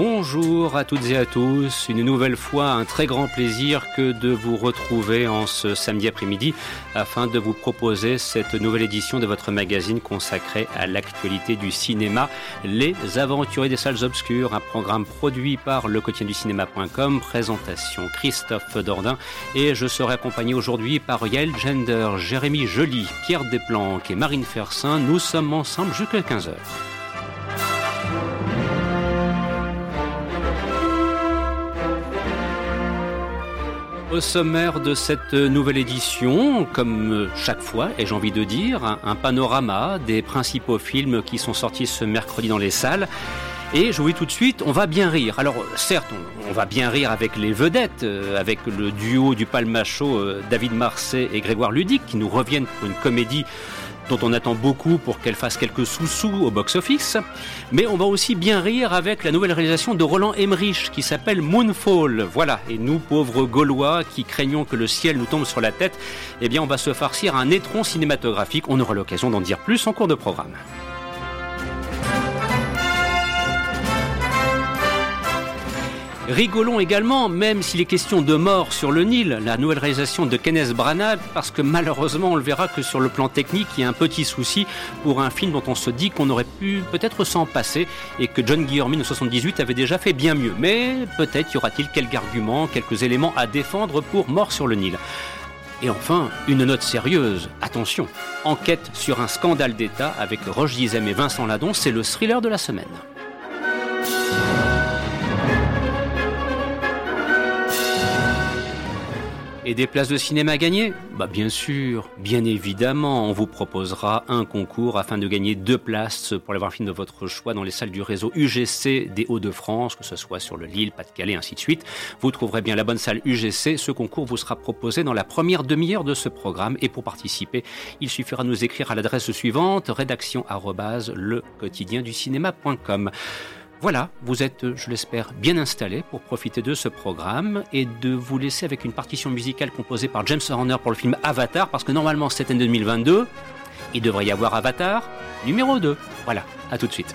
Bonjour à toutes et à tous, une nouvelle fois un très grand plaisir que de vous retrouver en ce samedi après-midi afin de vous proposer cette nouvelle édition de votre magazine consacré à l'actualité du cinéma, Les Aventuriers des Salles Obscures, un programme produit par le quotidien du cinéma.com, présentation Christophe Dordain et je serai accompagné aujourd'hui par Yael Gender, Jérémy Joly, Pierre Desplanques et Marine Fersin. Nous sommes ensemble jusqu'à 15h. Au sommaire de cette nouvelle édition, comme chaque fois, et j'ai envie de dire, un, panorama des principaux films qui sont sortis ce mercredi dans les salles. Et je vous dis tout de suite, on va bien rire. Alors certes, on, on va bien rire avec les vedettes, euh, avec le duo du palmacho euh, David Marseille et Grégoire Ludic, qui nous reviennent pour une comédie dont on attend beaucoup pour qu'elle fasse quelques sous-sous au box-office. Mais on va aussi bien rire avec la nouvelle réalisation de Roland Emmerich qui s'appelle Moonfall. Voilà. Et nous, pauvres Gaulois qui craignons que le ciel nous tombe sur la tête, eh bien, on va se farcir un étron cinématographique. On aura l'occasion d'en dire plus en cours de programme. Rigolons également, même s'il est question de mort sur le Nil, la nouvelle réalisation de Kenneth Branagh, parce que malheureusement on le verra que sur le plan technique, il y a un petit souci pour un film dont on se dit qu'on aurait pu peut-être s'en passer et que John Guillermin en 78 avait déjà fait bien mieux. Mais peut-être y aura-t-il quelques arguments, quelques éléments à défendre pour Mort sur le Nil. Et enfin, une note sérieuse, attention, enquête sur un scandale d'État avec Roche Dizem et Vincent Ladon, c'est le thriller de la semaine. Et des places de cinéma à gagner? Bah bien sûr, bien évidemment, on vous proposera un concours afin de gagner deux places pour aller voir un film de votre choix dans les salles du réseau UGC des Hauts-de-France, que ce soit sur le Lille, Pas-de-Calais, ainsi de suite. Vous trouverez bien la bonne salle UGC. Ce concours vous sera proposé dans la première demi-heure de ce programme. Et pour participer, il suffira de nous écrire à l'adresse suivante rédaction. Voilà, vous êtes, je l'espère, bien installés pour profiter de ce programme et de vous laisser avec une partition musicale composée par James Horner pour le film Avatar, parce que normalement cette année 2022, il devrait y avoir Avatar numéro 2. Voilà, à tout de suite.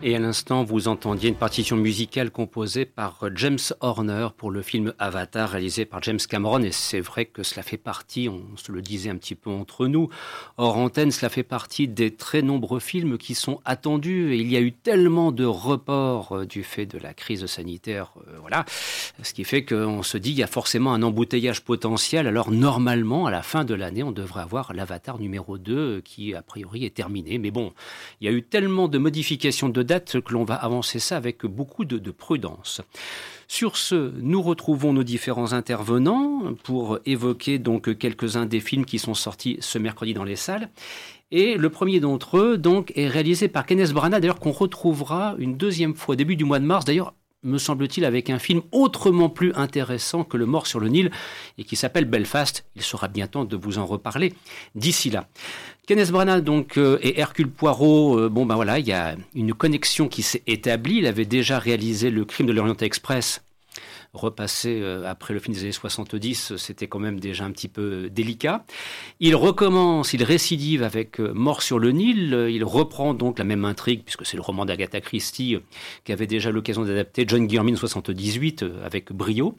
Et à l'instant, vous entendiez une partition musicale composée par James Horner pour le film Avatar réalisé par James Cameron. Et c'est vrai que cela fait partie, on se le disait un petit peu entre nous, hors antenne, cela fait partie des très nombreux films qui sont attendus. Et il y a eu tellement de reports euh, du fait de la crise sanitaire. Euh, voilà. Ce qui fait qu'on se dit qu'il y a forcément un embouteillage potentiel. Alors normalement, à la fin de l'année, on devrait avoir l'Avatar numéro 2 euh, qui, a priori, est terminé. Mais bon, il y a eu tellement de modifications de date que l'on va avancer ça avec beaucoup de, de, prudence. Sur ce, nous retrouvons nos différents intervenants pour évoquer donc quelques-uns des films qui sont sortis ce mercredi dans les salles. Et le premier d'entre eux, donc, est réalisé par Kenneth Branagh, d'ailleurs qu'on retrouvera une deuxième fois début du mois de mars. D'ailleurs, me semble-t-il, avec un film autrement plus intéressant que Le Mort sur le Nil et qui s'appelle Belfast. Il sera bien temps de vous en reparler d'ici là. Kenneth Branagh donc euh, et Hercule Poirot, euh, bon ben voilà, il y a une connexion qui s'est établie. Il avait déjà réalisé Le Crime de l'Orient Express repasser euh, après le film des années 70, c'était quand même déjà un petit peu délicat. Il recommence, il récidive avec Mort sur le Nil, il reprend donc la même intrigue, puisque c'est le roman d'Agatha Christie qui avait déjà l'occasion d'adapter John Guillermin 78 avec brio.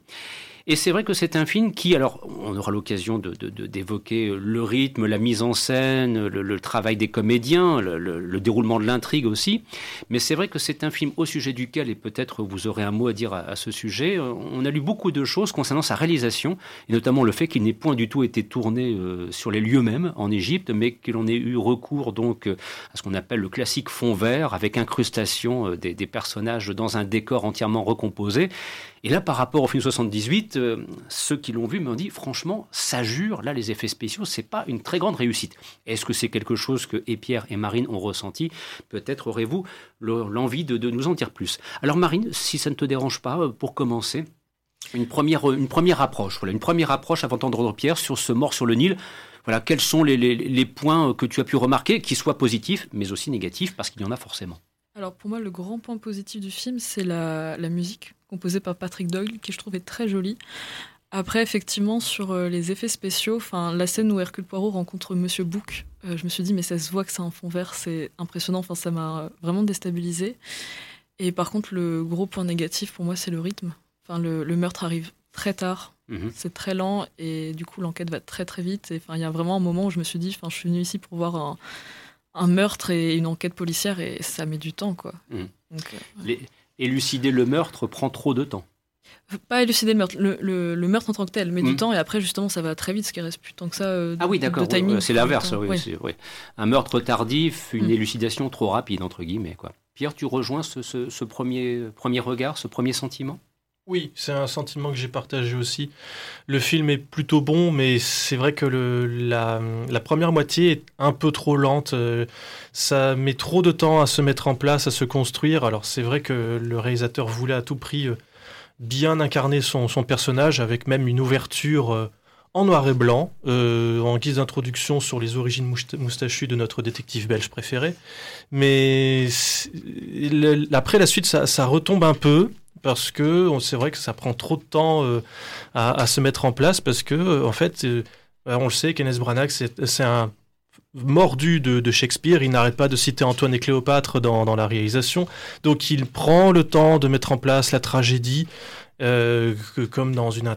Et c'est vrai que c'est un film qui, alors, on aura l'occasion d'évoquer de, le rythme, la mise en scène, le, travail des comédiens, le, le déroulement de l'intrigue aussi. Mais c'est vrai que c'est un film au sujet duquel, et peut-être vous aurez un mot à dire à, ce sujet, on a lu beaucoup de choses concernant sa réalisation, et notamment le fait qu'il n'ait point du tout été tourné euh, sur les lieux mêmes en Égypte, mais que l'on ait eu recours donc à ce qu'on appelle le classique fond vert, avec incrustation euh, des personnages dans un décor entièrement recomposé. Et là, par rapport au film 78, euh, ceux qui l'ont vu m'ont dit, franchement, ça jure, là, les effets spéciaux, c'est pas une très grande réussite. Est-ce que c'est quelque chose que et Pierre et Marine ont ressenti? Peut-être aurez-vous l'envie de, nous en dire plus. Alors Marine, si ça ne te dérange pas, pour commencer, une première, une première approche, voilà, une première approche avant d'entendre Pierre sur ce mort sur le Nil. Voilà, quels sont les, points que tu as pu remarquer, qui soient positifs, mais aussi négatifs, parce qu'il y en a forcément. Alors pour moi, le grand point positif du film, c'est la, musique composée par Patrick Doyle, qui je trouvais très jolie. Après, effectivement, sur euh, les effets spéciaux, enfin la scène où Hercule Poirot rencontre Monsieur Book, euh, je me suis dit mais ça se voit que c'est un fond vert, c'est impressionnant. Enfin, ça m'a vraiment déstabilisé. Et par contre, le gros point négatif pour moi, c'est le rythme. Enfin, le, le, meurtre arrive très tard. -hmm. C'est très lent et du coup l'enquête va très très vite. Enfin, il y a vraiment un moment où je me suis dit, enfin, je suis venu ici pour voir un, un meurtre et une enquête policière et ça met du temps quoi. Mmh. Donc, euh, Les, élucider le meurtre prend trop de temps. Pas élucider le meurtre, le, le, le, meurtre en tant que tel mmh. du temps et après justement ça va très vite, ce qui reste plus tant que ça. Euh, ah oui d'accord, ouais, c'est l'inverse. Oui, ouais. Un meurtre tardif, une mmh. élucidation trop rapide entre guillemets quoi. Pierre, tu rejoins ce, ce, ce premier, premier regard, ce premier sentiment? Oui, c'est un sentiment que j'ai partagé aussi. Le film est plutôt bon, mais c'est vrai que la, première moitié est un peu trop lente. Ça met trop de temps à se mettre en place, à se construire. Alors c'est vrai que le réalisateur voulait à tout prix bien incarner son, son personnage, avec même une ouverture en noir et blanc, euh, en guise d'introduction sur les origines moustachues de notre détective belge préféré. Mais après la suite, ça, retombe un peu parce que c'est vrai que ça prend trop de temps euh, à, se mettre en place parce que euh, en fait on le sait Kenneth Branagh c'est un mordu de, Shakespeare il n'arrête pas de citer Antoine et Cléopâtre dans, la réalisation donc il prend le temps de mettre en place la tragédie comme dans une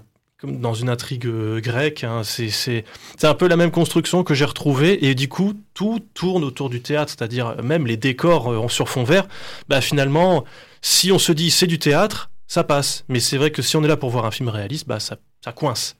dans une intrigue grecque hein, c'est un peu la même construction que j'ai retrouvée et du coup tout tourne autour du théâtre c'est-à-dire même les décors en sur fond vert bah finalement si on se dit c'est du théâtre, ça passe. Mais c'est vrai que si on est là pour voir un film réaliste, bah ça, ça coince.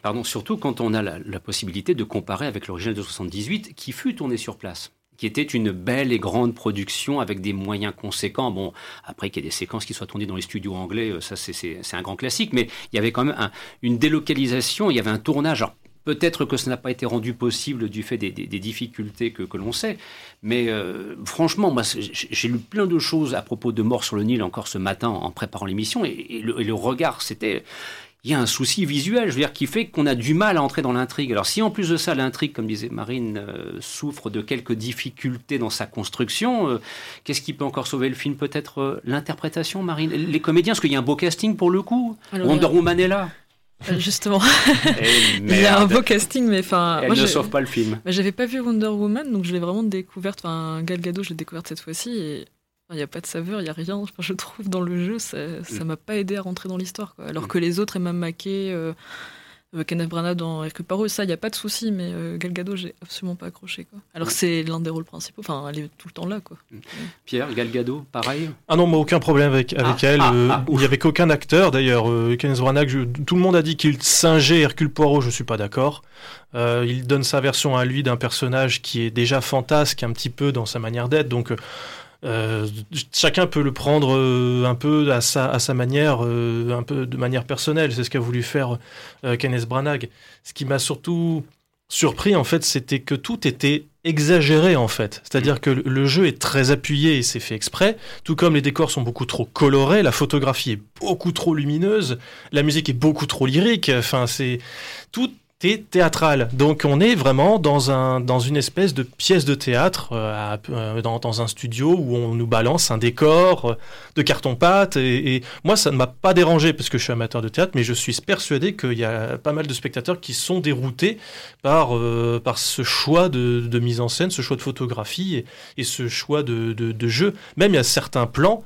Pardon, surtout quand on a la, la possibilité de comparer avec l'original de 78 qui fut tourné sur place qui était une belle et grande production avec des moyens conséquents. Bon, après qu'il y ait des séquences qui soient tournées dans les studios anglais, ça c'est un grand classique, mais il y avait quand même un, une délocalisation, il y avait un tournage. Alors, Peut-être que ça n'a pas été rendu possible du fait des, difficultés que, l'on sait, mais euh, franchement, moi, j'ai lu plein de choses à propos de Mort sur le Nil encore ce matin en préparant l'émission, et, le regard, c'était il y a un souci visuel, je veux dire, qui fait qu'on a du mal à entrer dans l'intrigue. Alors si en plus de ça, l'intrigue, comme disait Marine, euh, souffre de quelques difficultés dans sa construction, euh, qu'est-ce qui peut encore sauver le film Peut-être euh, l'interprétation, Marine? Les comédiens, parce qu'il y a un beau casting pour le coup? Wonder Woman est là. Justement, eh, il y a un beau casting, mais enfin, elle ne sauve pas le film. J'avais pas vu Wonder Woman, donc je l'ai vraiment découverte. Enfin, Gal Gadot, je l'ai découverte cette fois-ci, et il n'y a pas de saveur, il n'y a rien. Je trouve dans le jeu, ça ne mm. m'a pas aidé à rentrer dans l'histoire. Alors mm. que les autres, Emma Mackey, euh, euh, Kenneth Branagh dans Hercule Poirot, ça, il n'y a pas de souci. Mais euh, Gal Gadot, j'ai absolument pas accroché. Quoi. Alors mm. c'est l'un des rôles principaux. Enfin, elle est tout le temps là. Quoi. Pierre, Gal Gadot, pareil? Ah non, moi, aucun problème avec, avec ah, elle. Ah, ah, il n'y avait qu'aucun acteur, d'ailleurs. Kenneth Branagh, tout le monde a dit qu'il singeait Hercule Poirot, je ne suis pas d'accord. il donne sa version à lui d'un personnage qui est déjà fantasque un petit peu dans sa manière d'être. Donc euh, chacun peut le prendre euh, un peu à sa, à sa manière, euh, un peu de manière personnelle. C'est ce qu'a voulu faire Kenneth Branagh. Ce qui m'a surtout surpris, en fait, c'était que tout était exagéré, en fait. C'est-à-dire que le jeu est très appuyé et c'est fait exprès, tout comme les décors sont beaucoup trop colorés, la photographie est beaucoup trop lumineuse, la musique est beaucoup trop lyrique. Enfin, c'est tout théâtral. Donc on est vraiment dans, un, dans une espèce de pièce de théâtre, euh, euh, dans, un studio où on nous balance un décor euh, de carton-pâte. Et, moi, ça ne m'a pas dérangé parce que je suis amateur de théâtre, mais je suis persuadé qu'il y a pas mal de spectateurs qui sont déroutés par, par ce choix de, mise en scène, ce choix de photographie et, ce choix de, de, jeu. Même il y a certains plans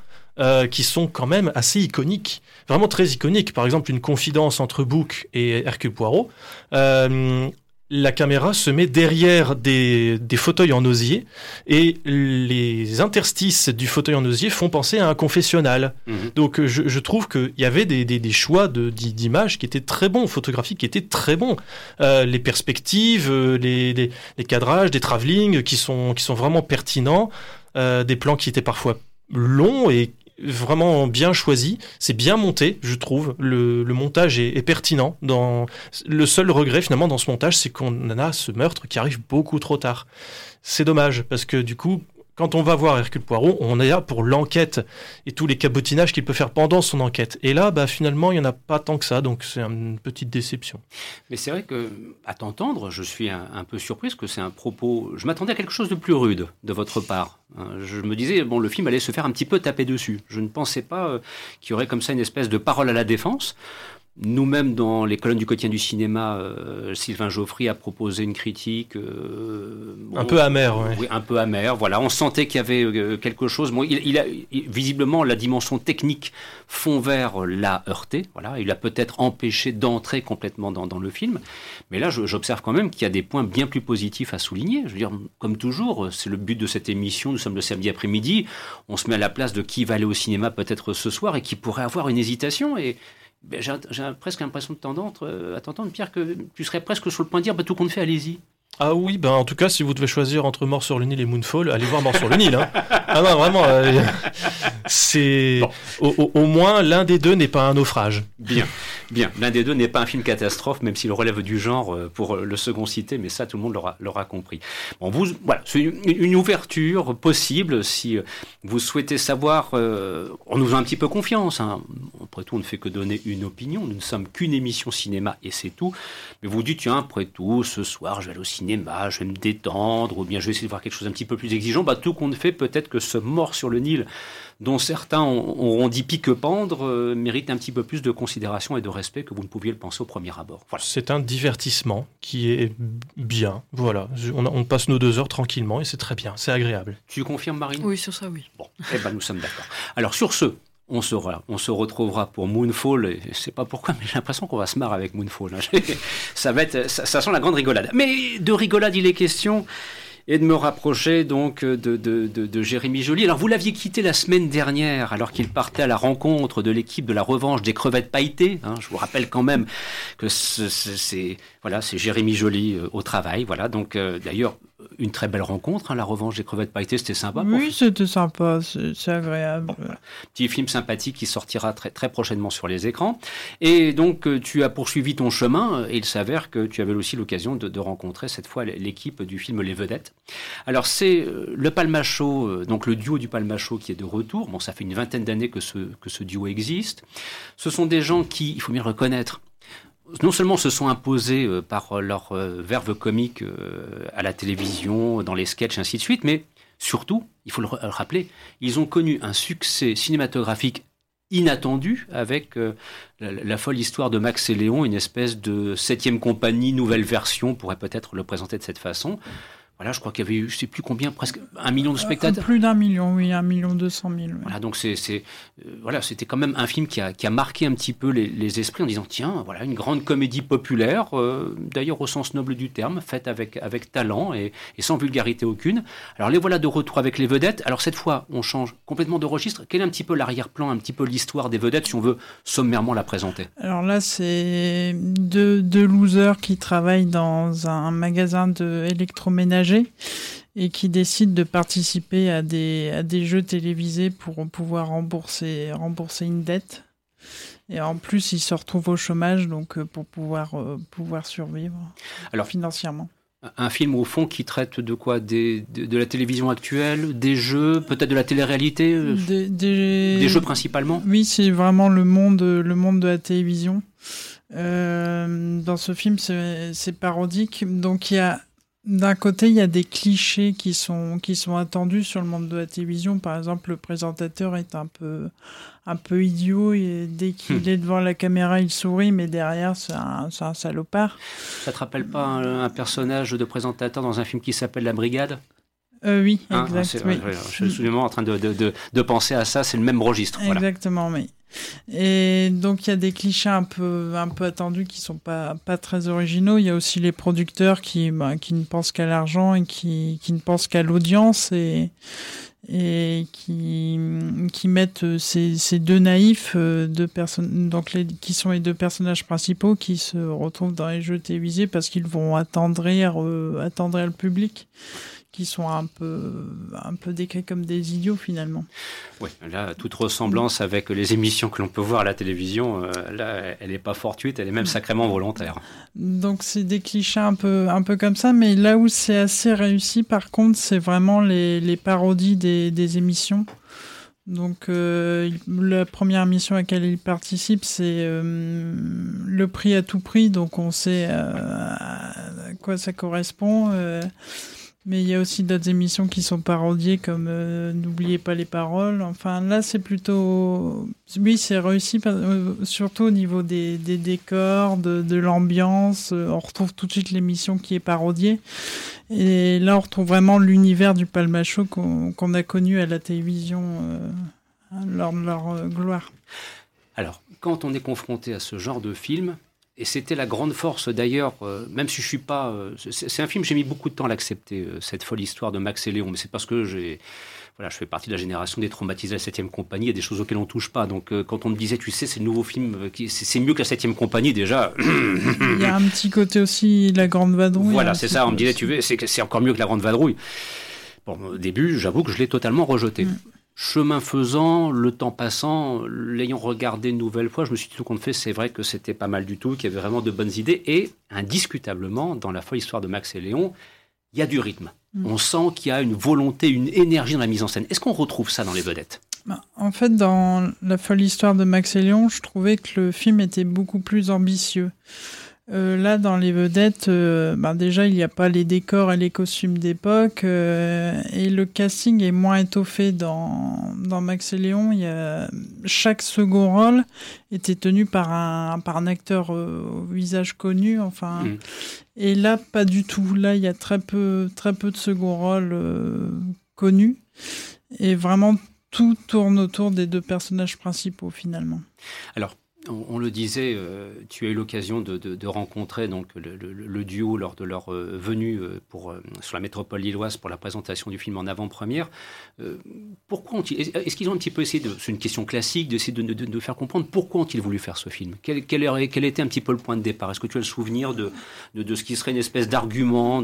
qui sont quand même assez iconiques vraiment très iconique. Par exemple, une confidence entre Book et Hercule Poirot. Euh, la caméra se met derrière des, fauteuils en osier et les interstices du fauteuil en osier font penser à un confessionnal. Mhm. Donc je, trouve qu'il y avait des, choix d'images qui étaient très bons, photographiques qui étaient très bons. Euh, les perspectives, euh, les, cadrages, des travelling qui sont, qui sont vraiment pertinents, des plans qui étaient parfois longs et vraiment bien choisi. C'est bien monté, je trouve. Le, montage est, pertinent. Dans... Le seul regret, finalement, dans ce montage, c'est qu'on a ce meurtre qui arrive beaucoup trop tard. C'est dommage, parce que du coup, quand on va voir Hercule Poirot, on est là pour l'enquête et tous les cabotinages qu'il peut faire pendant son enquête. Et là, bah, finalement, il n'y en a pas tant que ça, donc c'est une petite déception. Mais c'est vrai que, à t'entendre, je suis un, peu surprise que c'est un propos. Je m'attendais à quelque chose de plus rude de votre part. Hein. Je me disais, bon, le film allait se faire un petit peu taper dessus. Je ne pensais pas euh, qu'il y aurait comme ça une espèce de parole à la défense. Nous-mêmes, dans les colonnes du quotidien du cinéma, euh, Sylvain Geoffry a proposé une critique. Euh, un peu amère, oui. un peu amère. Voilà, on sentait qu'il y avait euh, quelque chose. Bon, il, a visiblement la dimension technique fond vers l'a heurté. Voilà, il a peut-être empêché d'entrer complètement dans, dans, le film. Mais là, j'observe quand même qu'il y a des points bien plus positifs à souligner. Je veux dire, comme toujours, c'est le but de cette émission. Nous sommes le samedi après-midi. On se met à la place de qui va aller au cinéma peut-être ce soir et qui pourrait avoir une hésitation et j'ai presque l'impression de t'entendre, euh, à t'entendre, Pierre, que tu serais presque sur le point de dire bah, tout compte fait, allez-y. Ah oui, ben en tout cas, si vous devez choisir entre Mort sur le Nil et Moonfall, allez voir Mort sur le Nil. Hein. Ah non, vraiment, euh, c'est au, moins l'un des deux n'est pas un naufrage. Bien, bien. L'un des deux n'est pas un film catastrophe, même s'il relève du genre euh, pour le second cité, mais ça, tout le monde l'aura compris. Bon, vous, voilà, c'est une, ouverture possible si euh, vous souhaitez savoir. on nous a un petit peu confiance. Hein. Après tout, on ne fait que donner une opinion. Nous ne sommes qu'une émission cinéma et c'est tout. Mais vous dites, tiens, après tout, ce soir, je vais aller au cinéma je vais me détendre, ou bien je vais essayer de voir quelque chose un petit peu plus exigeant, bah, tout compte fait, peut-être que ce mort sur le Nil, dont certains auront dit pique-pendre, euh, mérite un petit peu plus de considération et de respect que vous ne pouviez le penser au premier abord. C'est un divertissement qui est bien. Voilà, on, passe nos deux heures tranquillement et c'est très bien, c'est agréable. Tu confirmes, Marine? Oui, sur ça, oui. Bon, eh ben, nous sommes d'accord. Alors, sur ce, on se, on se retrouvera pour Moonfall. Et je sais pas pourquoi, mais j'ai l'impression qu'on va se marrer avec Moonfall. Hein. ça va être, ça, sent la grande rigolade. Mais de rigolade, il est question. Et de me rapprocher donc de, de, de, Jérémy Joly. Alors vous l'aviez quitté la semaine dernière alors qu'il partait à la rencontre de l'équipe de la revanche des crevettes pailletées. Hein. Je vous rappelle quand même que c'est voilà, c'est Jérémy Joly euh, au travail. Voilà, donc euh, d'ailleurs une très belle rencontre. Hein, la revanche des crevettes pailletées, c'était sympa. Oui, c'était sympa, c'est agréable. Petit film sympathique qui sortira très, très prochainement sur les écrans. Et donc, euh, tu as poursuivi ton chemin et il s'avère que tu avais aussi l'occasion de, rencontrer cette fois l'équipe du film Les Vedettes. Alors, c'est euh, le Palmacho, euh, donc le duo du Palmacho qui est de retour. Bon, ça fait une vingtaine d'années que ce, que ce duo existe. Ce sont des gens qui, il faut bien le reconnaître, non seulement se sont imposés euh, par leur euh, verve comique euh, à la télévision, dans les sketchs, ainsi de suite, mais surtout, il faut le rappeler, ils ont connu un succès cinématographique inattendu avec la, folle histoire de Max et Léon, une espèce de septième compagnie, nouvelle version, on pourrait peut-être le présenter de cette façon. Voilà, je crois qu'il y avait eu, je sais plus combien, presque un million de spectateurs. plus d'un million, oui, un million deux cent mille. Voilà, donc c'est, c'est euh, voilà, c'était quand même un film qui a, qui a marqué un petit peu les, les, esprits en disant tiens, voilà, une grande comédie populaire, euh, d'ailleurs au sens noble du terme, faite avec avec talent et, et, sans vulgarité aucune. Alors les voilà de retour avec les vedettes. Alors cette fois, on change complètement de registre. Quel est un petit peu l'arrière-plan, un petit peu l'histoire des vedettes, si on veut sommairement la présenter? Alors là, c'est deux, deux losers qui travaillent dans un magasin de électroménager et qui décide de participer à des, à des jeux télévisés pour pouvoir rembourser, rembourser une dette. Et en plus, il se retrouve au chômage donc euh, pour pouvoir, euh, pouvoir survivre Alors, financièrement. Un film au fond qui traite de quoi? Des, de, la télévision actuelle, des jeux, peut-être de la télé-réalité euh, des, des... jeux principalement? Oui, c'est vraiment le monde, le monde de la télévision. dans ce film, c'est parodique. Donc il y a d'un côté, il y a des clichés qui sont, qui sont attendus sur le monde de la télévision. Par exemple, le présentateur est un peu, un peu idiot et dès qu'il hmm. est devant la caméra, il sourit, mais derrière, c'est un, un, salopard. Ça te rappelle pas un, personnage de présentateur dans un film qui s'appelle La Brigade? Euh, oui, hein, exact, je suis en train de, de, de, penser à ça, c'est le même registre. Exactement, oui. Et donc il y a des clichés un peu, un peu attendus qui sont pas, pas très originaux. Il y a aussi les producteurs qui, bah, qui ne pensent qu'à l'argent et qui, qui ne pensent qu'à l'audience et, et qui, qui mettent ces, ces deux naïfs, euh, deux personnes, donc les, qui sont les deux personnages principaux qui se retrouvent dans les jeux télévisés parce qu'ils vont attendrir, euh, attendrir le public qui sont un peu, un peu décrits comme des idiots finalement. Oui, là, toute ressemblance avec les émissions que l'on peut voir à la télévision, euh, là, elle n'est pas fortuite, elle est même sacrément volontaire. Donc c'est des clichés un peu, un peu comme ça, mais là où c'est assez réussi, par contre, c'est vraiment les, les, parodies des, des émissions. Donc euh, la première émission à laquelle il participe, c'est euh, le prix à tout prix, donc on sait à quoi ça correspond. Mais il y a aussi d'autres émissions qui sont parodiées comme euh, N'oubliez pas les paroles. Enfin, là, c'est plutôt. Oui, c'est réussi, euh, surtout au niveau des, décors, de, l'ambiance. Euh, on retrouve tout de suite l'émission qui est parodiée. Et là, on retrouve vraiment l'univers du Palmacho qu'on a connu à la télévision lors de leur gloire. Alors, quand on est confronté à ce genre de film, et c'était la grande force d'ailleurs, euh, même si je suis pas. Euh, c'est un film, j'ai mis beaucoup de temps à l'accepter, euh, cette folle histoire de Max et Léon, mais c'est parce que j'ai. Voilà, je fais partie de la génération des traumatisés à la 7 compagnie, il y a des choses auxquelles on touche pas. Donc quand on me disait, tu sais, c'est le nouveau film, c'est mieux que la 7 compagnie déjà. il y a un petit côté aussi, la Grande Vadrouille. Voilà, c'est ça, on me disait, tu veux, c'est encore mieux que la Grande Vadrouille. Bon, au début, j'avoue que je l'ai totalement rejeté. Mm. Chemin faisant, le temps passant, l'ayant regardé une nouvelle fois, je me suis tout compte fait, c'est vrai que c'était pas mal du tout, qu'il y avait vraiment de bonnes idées. Et indiscutablement, dans la folle histoire de Max et Léon, il y a du rythme. Mm. On sent qu'il y a une volonté, une énergie dans la mise en scène. Est-ce qu'on retrouve ça dans les vedettes? Bah, En fait, dans la folle histoire de Max et Léon, je trouvais que le film était beaucoup plus ambitieux. Euh, là, dans les vedettes, euh, bah, déjà, il n'y a pas les décors et les costumes d'époque. Euh, et le casting est moins étoffé dans, dans Max et Léon. Il y a, chaque second rôle était tenu par un, par un acteur au visage connu. Enfin, mm. Et là, pas du tout. Là, il y a très peu, très peu de second rôles connus. Et vraiment, tout tourne autour des deux personnages principaux, finalement. Alors, on, le disait, euh, tu as eu l'occasion de, rencontrer donc le, duo lors de leur euh, venue euh, pour, sur la métropole lilloise pour la présentation du film en avant-première. pourquoi est-ce qu'ils ont un petit peu essayé c'est une question classique, d'essayer de, faire comprendre pourquoi ont-ils voulu faire ce film? Quel, était un petit peu le point de départ? Est-ce que tu as le souvenir de, ce qui serait une espèce d'argument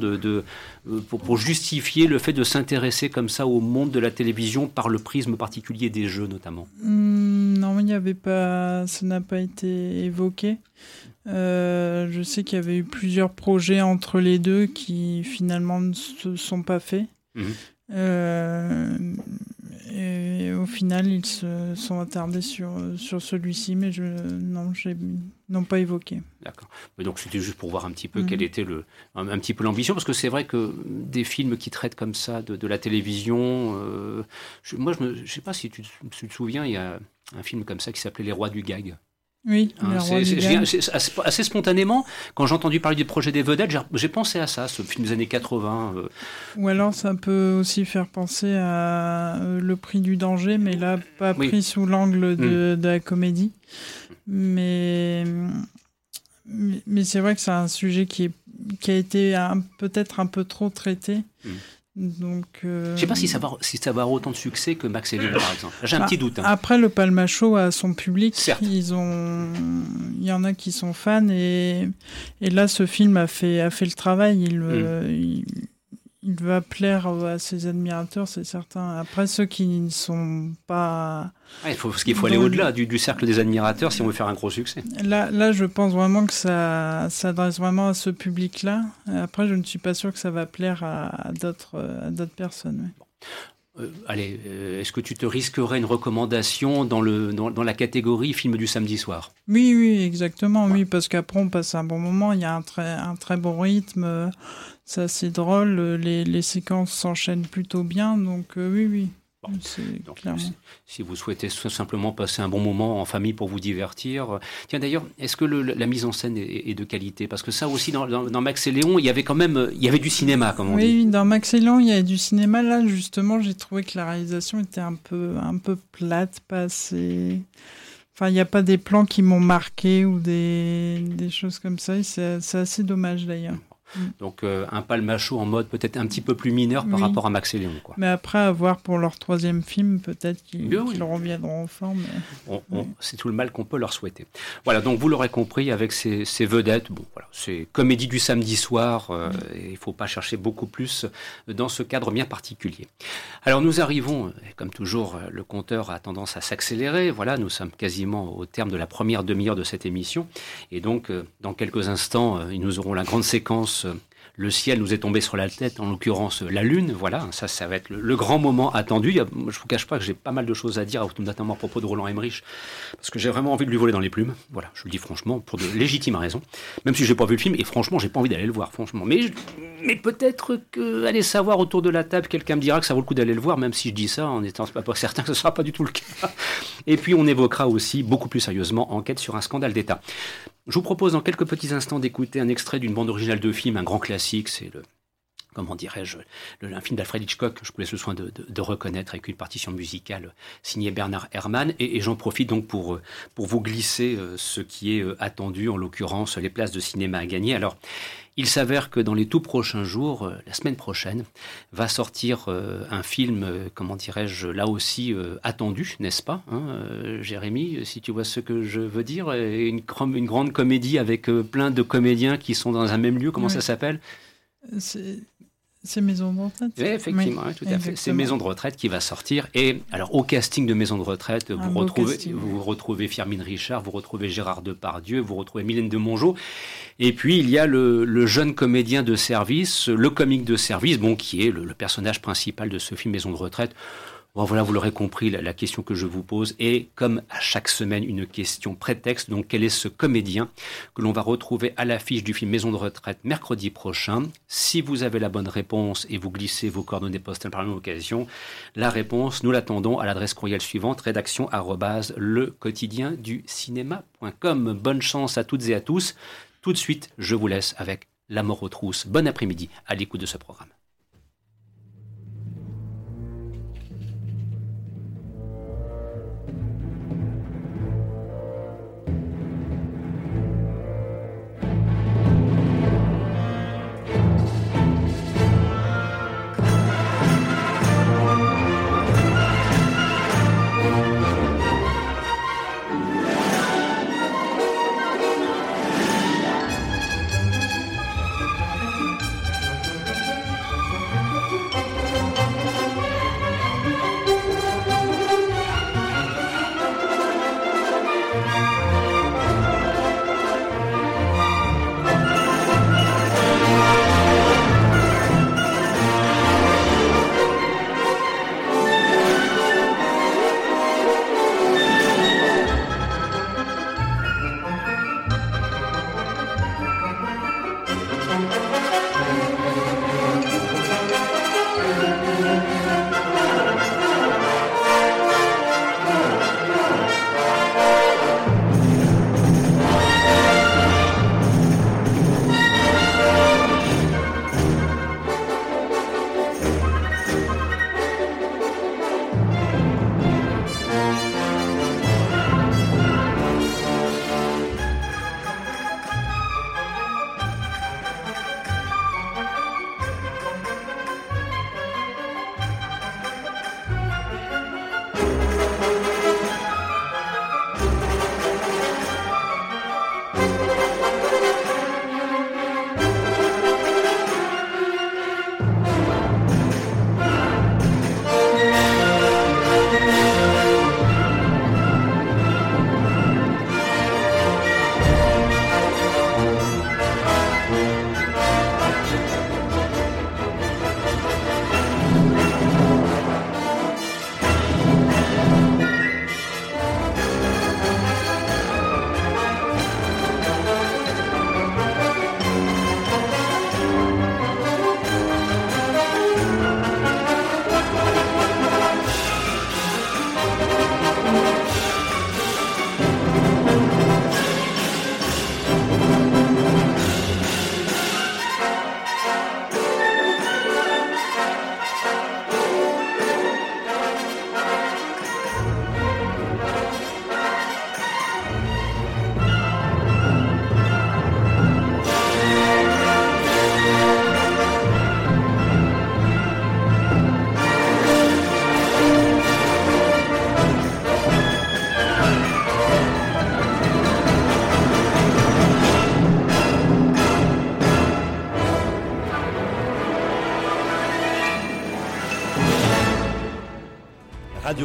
pour, justifier le fait de s'intéresser comme ça au monde de la télévision par le prisme particulier des jeux notamment? Il n'y avait pas, ça n'a pas été évoqué. Euh, je sais qu'il y avait eu plusieurs projets entre les deux qui finalement ne se sont pas faits. Mhm. Euh, et au final, ils se sont attardés sur, sur celui-ci, mais je non, j'ai non pas évoqué. D'accord. Donc c'était juste pour voir un petit peu mhm. quelle était le un, petit peu l'ambition, parce que c'est vrai que des films qui traitent comme ça de, de la télévision, euh, moi je ne sais pas si tu, tu, te souviens, il y a un film comme ça qui s'appelait Les Rois du Gag. Oui, hein, c'est assez, spontanément, quand j'ai entendu parler du projet des vedettes, j'ai pensé à ça, ce film des années 80. Euh. Ou alors ça peut aussi faire penser à euh, Le prix du danger, mais là, pas pris sous l'angle de, mm. la comédie. Mais, mais, c'est vrai que c'est un sujet qui, est, qui a été peut-être un peu trop traité. Mm. Donc, euh... Je ne sais pas si ça, va, si ça va avoir autant de succès que Max et par exemple. J'ai un bah, petit doute. Hein. Après, le Palmacho a son public. Certes. Ils ont... Il y en a qui sont fans. Et, et là, ce film a fait, a fait le travail. Il, mm il va plaire à ses admirateurs, c'est certain. Après, ceux qui ne sont pas. il faut, parce qu'il faut aller au-delà du, cercle des admirateurs si on veut faire un gros succès. Là, là je pense vraiment que ça s'adresse vraiment à ce public-là. Après, je ne suis pas sûr que ça va plaire à, d'autres personnes. Euh, allez, euh, est-ce que tu te risquerais une recommandation dans, le, dans, la catégorie film du samedi soir? Oui, oui, exactement, oui, parce qu'après on passe un bon moment, il y a un très, un très bon rythme, c'est assez drôle, les, les séquences s'enchaînent plutôt bien, donc euh, oui, oui. si, vous souhaitez simplement passer un bon moment en famille pour vous divertir. Tiens, d'ailleurs, est-ce que la mise en scène est, de qualité? Parce que ça aussi, dans, Max et Léon, il y avait quand même il y avait du cinéma, comme on dit. Oui, dans Max et Léon, il y avait du cinéma. Là, justement, j'ai trouvé que la réalisation était un peu, un peu plate, pas assez... Enfin, il n'y a pas des plans qui m'ont marqué ou des, des choses comme ça. C'est assez dommage, d'ailleurs. Mm. Donc euh, un palmacho en mode peut-être un petit peu plus mineur par rapport à Max et Léon. Quoi. Mais après, à voir pour leur troisième film, peut-être qu'ils reviendront en forme. C'est tout le mal qu'on peut leur souhaiter. Voilà, donc vous l'aurez compris, avec ces, vedettes, bon, voilà, c'est comédie du samedi soir, euh, mm. il ne faut pas chercher beaucoup plus dans ce cadre bien particulier. Alors nous arrivons, comme toujours, le compteur a tendance à s'accélérer. Voilà, nous sommes quasiment au terme de la première demi-heure de cette émission. Et donc, euh, dans quelques instants, nous aurons la grande séquence le ciel nous est tombé sur la tête, en l'occurrence la lune. Voilà, ça, ça va être le, grand moment attendu. Je ne vous cache pas que j'ai pas mal de choses à dire, notamment à propos de Roland Emmerich, parce que j'ai vraiment envie de lui voler dans les plumes. Voilà, je le dis franchement, pour de légitimes raisons. Même si j'ai pas vu le film, et franchement, j'ai pas envie d'aller le voir, franchement. Mais, mais peut-être que, allez savoir autour de la table, quelqu'un me dira que ça vaut le coup d'aller le voir, même si je dis ça en étant pas certain que ce sera pas du tout le cas. Et puis on évoquera aussi, beaucoup plus sérieusement, enquête sur un scandale d'État. Je vous propose dans quelques petits instants d'écouter un extrait d'une bande originale de film, un grand classique, c'est le comment dirais-je, un film d'Alfred Hitchcock que je vous laisse le soin de, reconnaître avec une partition musicale signée Bernard Herrmann. Et, j'en profite donc pour, pour vous glisser euh, ce qui est euh, attendu, en l'occurrence les places de cinéma à gagner. Alors, il s'avère que dans les tout prochains jours, euh, la semaine prochaine, va sortir euh, un film, euh, comment dirais-je, là aussi attendu, n'est-ce pas, hein, Jérémy, si tu vois ce que je veux dire, une, une grande comédie avec plein de comédiens qui sont dans un même lieu, comment ça s'appelle? C'est Maison de retraite. Oui, effectivement, tout à fait. C'est Maison de retraite qui va sortir. Et alors, au casting de Maison de retraite, vous retrouvez, vous retrouvez Firmine Richard, vous retrouvez Gérard Depardieu, vous retrouvez Mylène de Mongeau. Et puis, il y a le, jeune comédien de service, le comique de service, bon, qui est le personnage principal de ce film Maison de retraite. Bon, voilà, vous l'aurez compris, la, question que je vous pose est, comme à chaque semaine, une question prétexte. Donc, quel est ce comédien que l'on va retrouver à l'affiche du film Maison de retraite mercredi prochain? Si vous avez la bonne réponse et vous glissez vos coordonnées postales par la même occasion, la réponse, nous l'attendons à l'adresse courriel suivante, rédaction le quotidien du cinéma.com. Bonne chance à toutes et à tous. Tout de suite, je vous laisse avec La mort aux trousses. Bon après-midi à l'écoute de ce programme.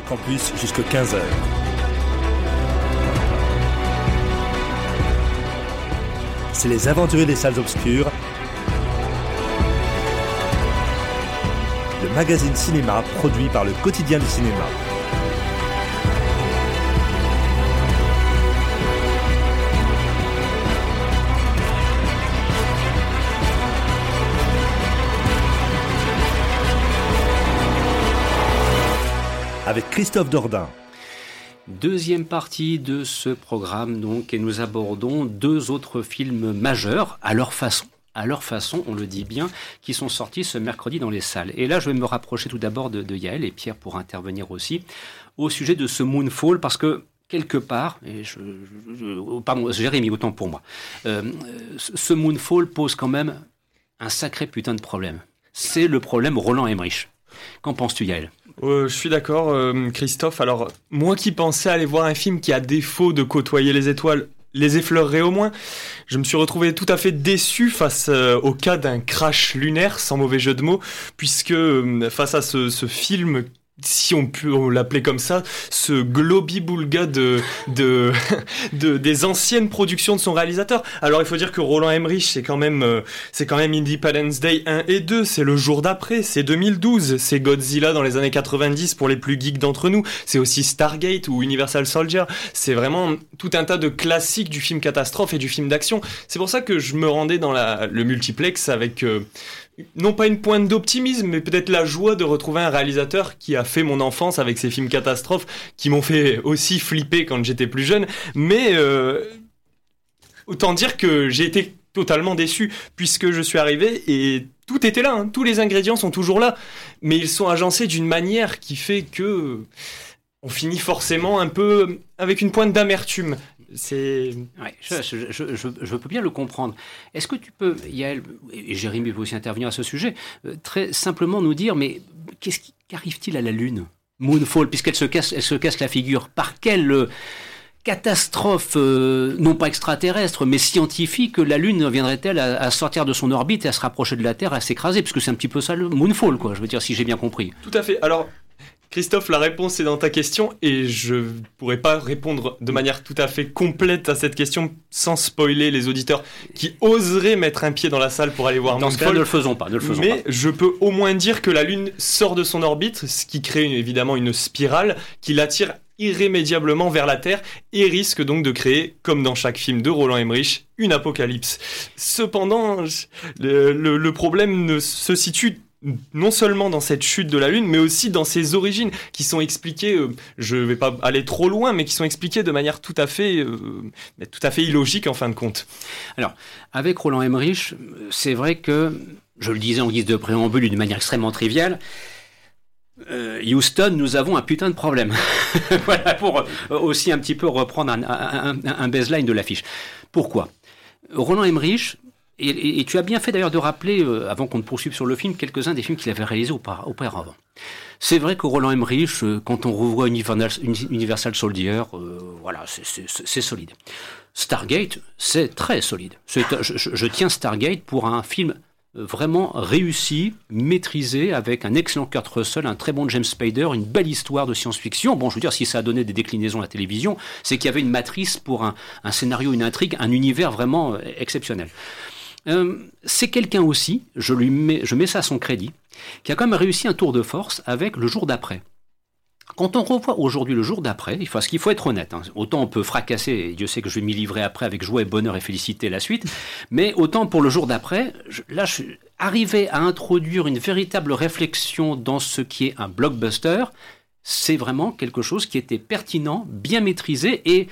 Campus jusqu'à 15h. C'est les aventuriers des salles obscures. Le magazine cinéma produit par le quotidien du cinéma. Christophe Dordain. Deuxième partie de ce programme, donc, et nous abordons deux autres films majeurs à leur façon à leur façon, on le dit bien, qui sont sortis ce mercredi dans les salles. Et là, je vais me rapprocher tout d'abord de, Yael et Pierre pour intervenir aussi au sujet de ce Moonfall, parce que quelque part, et je, je, pardon, Jérémy, autant pour moi, euh, ce Moonfall pose quand même un sacré putain de problème. C'est le problème Roland Emmerich. Qu'en penses-tu, Yael? Euh, je suis d'accord, euh, Christophe. Alors, moi qui pensais aller voir un film qui a défaut de côtoyer les étoiles, les effleurerait au moins. Je me suis retrouvé tout à fait déçu face euh, au cas d'un crash lunaire, sans mauvais jeu de mots, puisque face à ce film si on peut l'appeler comme ça, ce globi-boulga de, de, de, des anciennes productions de son réalisateur. Alors il faut dire que Roland Emmerich, c'est quand même, euh, c'est quand même Independence Day 1 et 2, c'est le jour d'après, c'est 2012, c'est Godzilla dans les années 90 pour les plus geeks d'entre nous, c'est aussi Stargate ou Universal Soldier, c'est vraiment tout un tas de classiques du film catastrophe et du film d'action. C'est pour ça que je me rendais dans la, le multiplex avec euh, non pas une pointe d'optimisme, mais peut-être la joie de retrouver un réalisateur qui a fait mon enfance avec ses films catastrophes, qui m'ont fait aussi flipper quand j'étais plus jeune. Mais euh, autant dire que j'ai été totalement déçu, puisque je suis arrivé et tout était là, hein. tous les ingrédients sont toujours là, mais ils sont agencés d'une manière qui fait que on finit forcément un peu avec une pointe d'amertume. C'est. je, peux bien le comprendre. Est-ce que tu peux, Yael, et Jérémy peut aussi intervenir à ce sujet, euh, très simplement nous dire, mais qu'est-ce qui qu'arrive-t-il à la Lune Moonfall, puisqu'elle se casse, elle se casse la figure? Par quelle euh, catastrophe, euh, non pas extraterrestre, mais scientifique, la Lune viendrait-elle à, sortir de son orbite et à se rapprocher de la Terre, à s'écraser? Parce que c'est un petit peu ça le Moonfall, quoi. Je veux dire, si j'ai bien compris. Tout à fait. Alors, Christophe, la réponse est dans ta question et je ne pourrais pas répondre de manière tout à fait complète à cette question sans spoiler les auditeurs qui oseraient mettre un pied dans la salle pour aller voir Dans ce cas, ne le faisons pas, ne le faisons Mais je peux au moins dire que la Lune sort de son orbite, ce qui crée évidemment une spirale qui l'attire irrémédiablement vers la Terre et risque donc de créer, comme dans chaque film de Roland Emmerich, une apocalypse. Cependant, le, le problème ne se situe non seulement dans cette chute de la Lune, mais aussi dans ses origines, qui sont expliquées, euh, je ne vais pas aller trop loin, mais qui sont expliquées de manière tout à fait, euh, tout à fait illogique en fin de compte. Alors, avec Roland Emmerich, c'est vrai que, je le disais en guise de préambule d'une manière extrêmement triviale, euh, Houston, nous avons un putain de problème. voilà, pour aussi un petit peu reprendre un, un baseline de l'affiche. Pourquoi? Roland Emmerich, et, tu as bien fait d'ailleurs de rappeler, euh, avant qu'on ne poursuive sur le film, quelques-uns des films qu'il avait réalisés auparavant. C'est vrai que Roland Emmerich, euh, quand on revoit Universal, Soldier, euh, voilà, c'est solide. Stargate, c'est très solide. Je, tiens Stargate pour un film vraiment réussi, maîtrisé, avec un excellent Kurt Russell, un très bon James Spader, une belle histoire de science-fiction. Bon, je veux dire, si ça a donné des déclinaisons à la télévision, c'est qu'il y avait une matrice pour un, un, scénario, une intrigue, un univers vraiment exceptionnel. Euh, c'est quelqu'un aussi, je, lui mets, je mets ça à son crédit, qui a quand même réussi un tour de force avec le jour d'après. Quand on revoit aujourd'hui le jour d'après, il faut, qu'il faut être honnête, hein. autant on peut fracasser, et Dieu sait que je vais m'y livrer après avec joie et bonheur et féliciter la suite, mais autant pour le jour d'après, là à introduire une véritable réflexion dans ce qui est un blockbuster, c'est vraiment quelque chose qui était pertinent, bien maîtrisé et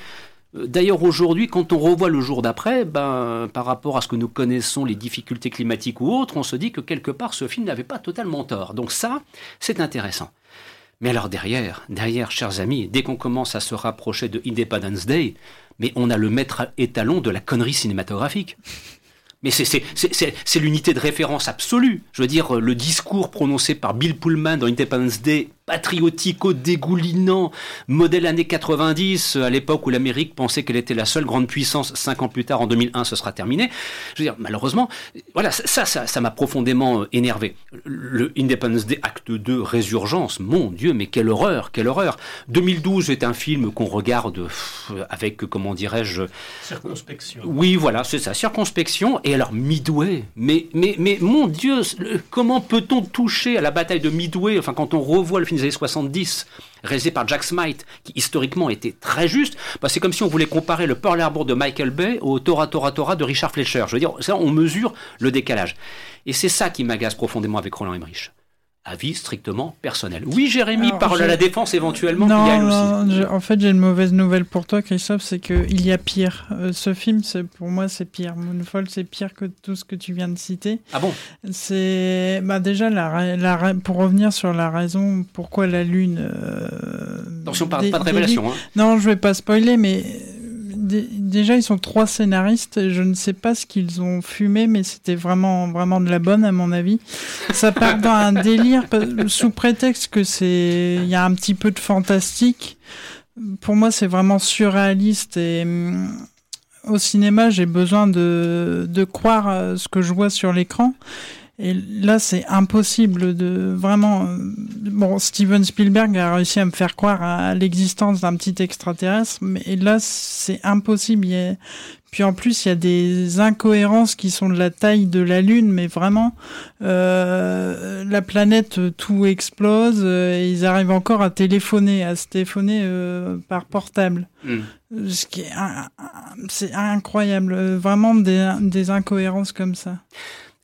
D'ailleurs, aujourd'hui, quand on revoit le jour d'après, ben, par rapport à ce que nous connaissons, les difficultés climatiques ou autres, on se dit que quelque part, ce film n'avait pas totalement tort. Donc ça, c'est intéressant. Mais alors derrière, derrière, chers amis, dès qu'on commence à se rapprocher de Independence Day, mais on a le maître étalon de la connerie cinématographique. Mais c'est l'unité de référence absolue. Je veux dire, le discours prononcé par Bill Pullman dans Independence Day patriotico-dégoulinant, modèle années 90, à l'époque où l'Amérique pensait qu'elle était la seule grande puissance, cinq ans plus tard, en 2001, ce sera terminé. Je veux dire, malheureusement, voilà, ça, ça, ça m'a profondément euh, énervé. Le Independence Day, acte 2, résurgence, mon Dieu, mais quelle horreur, quelle horreur. 2012 est un film qu'on regarde avec, comment dirais-je... Circonspection. Oui, voilà, c'est ça, circonspection. Et alors, Midway, mais, mais, mais mon Dieu, comment peut-on toucher à la bataille de Midway, enfin, quand on revoit le film des années 70, réalisé par Jack Smite, qui historiquement était très juste, bah, c'est comme si on voulait comparer le Pearl Harbor de Michael Bay au Tora Tora Tora de Richard Fletcher. Je veux dire, on mesure le décalage. Et c'est ça qui m'agace profondément avec Roland Emmerich avis strictement personnel. Oui, Jérémy, parle à la défense éventuellement. Non, en fait, j'ai une mauvaise nouvelle pour toi, Christophe, c'est qu'il y a pire. Euh, ce film, pour moi, c'est pire. Moonfall, c'est pire que tout ce que tu viens de citer. Ah bon? C'est bah, déjà la, la, pour revenir sur la raison pourquoi la lune. Euh, Attention, pas de révélation. Hein. Non, je vais pas spoiler, mais déjà, ils sont trois scénaristes. Je ne sais pas ce qu'ils ont fumé, mais c'était vraiment, vraiment de la bonne, à mon avis. Ça part dans un délire sous prétexte que c'est, il y a un petit peu de fantastique. Pour moi, c'est vraiment surréaliste et mm, au cinéma, j'ai besoin de, de croire ce que je vois sur l'écran. Et là, c'est impossible de vraiment. Euh, bon, Steven Spielberg a réussi à me faire croire à l'existence d'un petit extraterrestre, mais là, c'est impossible. Puis en plus, il y a des incohérences qui sont de la taille de la Lune, mais vraiment, euh, la planète, tout explose, euh, et ils arrivent encore à téléphoner, à se téléphoner euh, par portable. Hmm. Ce qui est, c'est incroyable, vraiment des, des incohérences comme ça.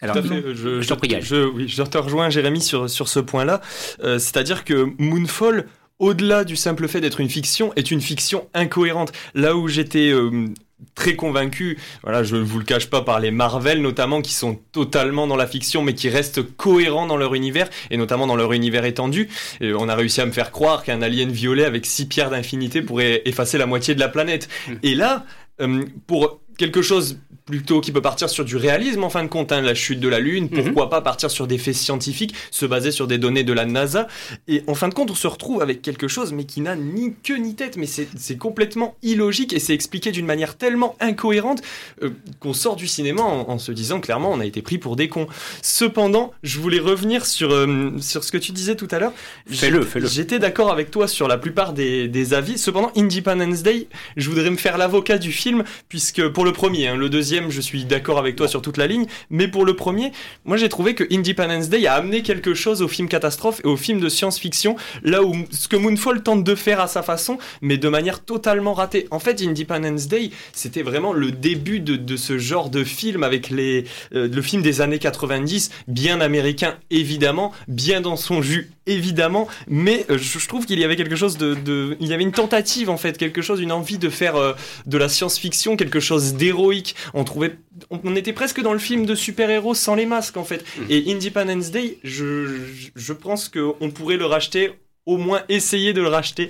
Alors, Je, je, oui, je, te rejoins, Jérémy, sur, sur ce point-là. Euh, c'est-à-dire que Moonfall, au-delà du simple fait d'être une fiction, est une fiction incohérente. Là où j'étais euh, très convaincu, voilà, je ne vous le cache pas, par les Marvel notamment, qui sont totalement dans la fiction, mais qui restent cohérents dans leur univers, et notamment dans leur univers étendu. Et on a réussi à me faire croire qu'un alien violet avec six pierres d'infinité pourrait effacer la moitié de la planète. Hmm. Et là, euh, pour quelque chose plutôt qui peut partir sur du réalisme en fin de compte, hein, la chute de la Lune, Mhm. pourquoi pas partir sur des faits scientifiques, se baser sur des données de la NASA, et en fin de compte on se retrouve avec quelque chose mais qui n'a ni queue ni tête, mais c'est complètement illogique et c'est expliqué d'une manière tellement incohérente euh, qu'on sort du cinéma en, en se disant clairement on a été pris pour des cons. Cependant, je voulais revenir sur, euh, sur ce que tu disais tout à l'heure. Fais-le, fais-le. J'étais d'accord avec toi sur la plupart des, des avis. Cependant, Independence Day, je voudrais me faire l'avocat du film, puisque pour le premier, hein, le deuxième, je suis d'accord avec toi sur toute la ligne, mais pour le premier, moi j'ai trouvé que Independence Day a amené quelque chose au film catastrophe et au film de science-fiction, là où ce que Moonfall tente de faire à sa façon, mais de manière totalement ratée. En fait, Independence Day, c'était vraiment le début de, de ce genre de film avec les, euh, le film des années 90, bien américain évidemment, bien dans son jus évidemment, mais euh, je, je trouve qu'il y avait quelque chose de, de- il y avait une tentative en fait, quelque chose, une envie de faire euh, de la science-fiction, quelque chose d'héroïque. On trouvait, on, on était presque dans le film de super-héros sans les masques en fait. Et Independence Day, je, je, je pense qu'on pourrait le racheter, au moins essayer de le racheter.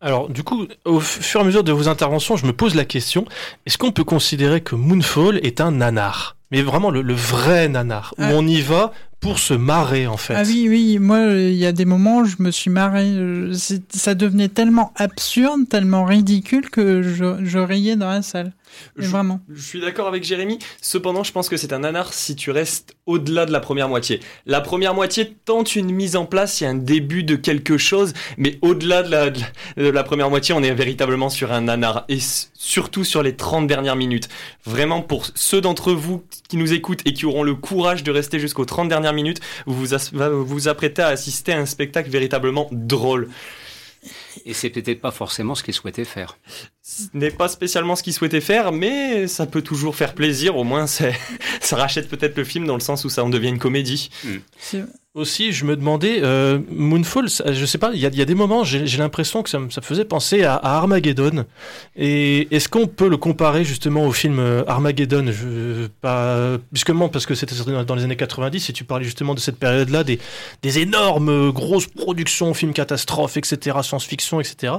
Alors, du coup, au fur et à mesure de vos interventions, je me pose la question est-ce qu'on peut considérer que Moonfall est un nanar? Mais vraiment le, le vrai nanar, où on y va pour se marrer en fait. Ah oui, oui, moi, il y a des moments où je me suis marré. Ça devenait tellement absurde, tellement ridicule que je, je riais dans la salle. Je- vraiment. Je suis d'accord avec Jérémy. Cependant, je pense que c'est un nanar si tu restes au-delà de la première moitié. La première moitié tente une mise en place, il y a un début de quelque chose, mais au-delà de la, de la- de la première moitié, on est véritablement sur un nanar. Et surtout sur les 30 dernières minutes. Vraiment, pour ceux d'entre vous qui nous écoutent et qui auront le courage de rester jusqu'aux 30 dernières minutes, vous vous, apprêtez à assister à un spectacle véritablement drôle. Et c'est peut-être pas forcément ce qu'il souhaitait faire. Ce n'est pas spécialement ce qu'il souhaitait faire, mais ça peut toujours faire plaisir. Au moins, c'est- ça rachète peut-être le film dans le sens où ça en devient une comédie. C'est- Aussi, je me demandais, euh, Moonfall, ça- je sais pas, il y, a- il y a des moments, j'ai j'ai l'impression que ça me, ça me faisait penser à, à Armageddon. Et est-ce qu'on peut le comparer justement au film euh, Armageddon? Je, pas, Puisquement, parce que c'était dans dans les années 90, et tu parlais justement de cette période-là, des, des énormes euh, grosses productions, films catastrophes, etc., science-fiction, etc.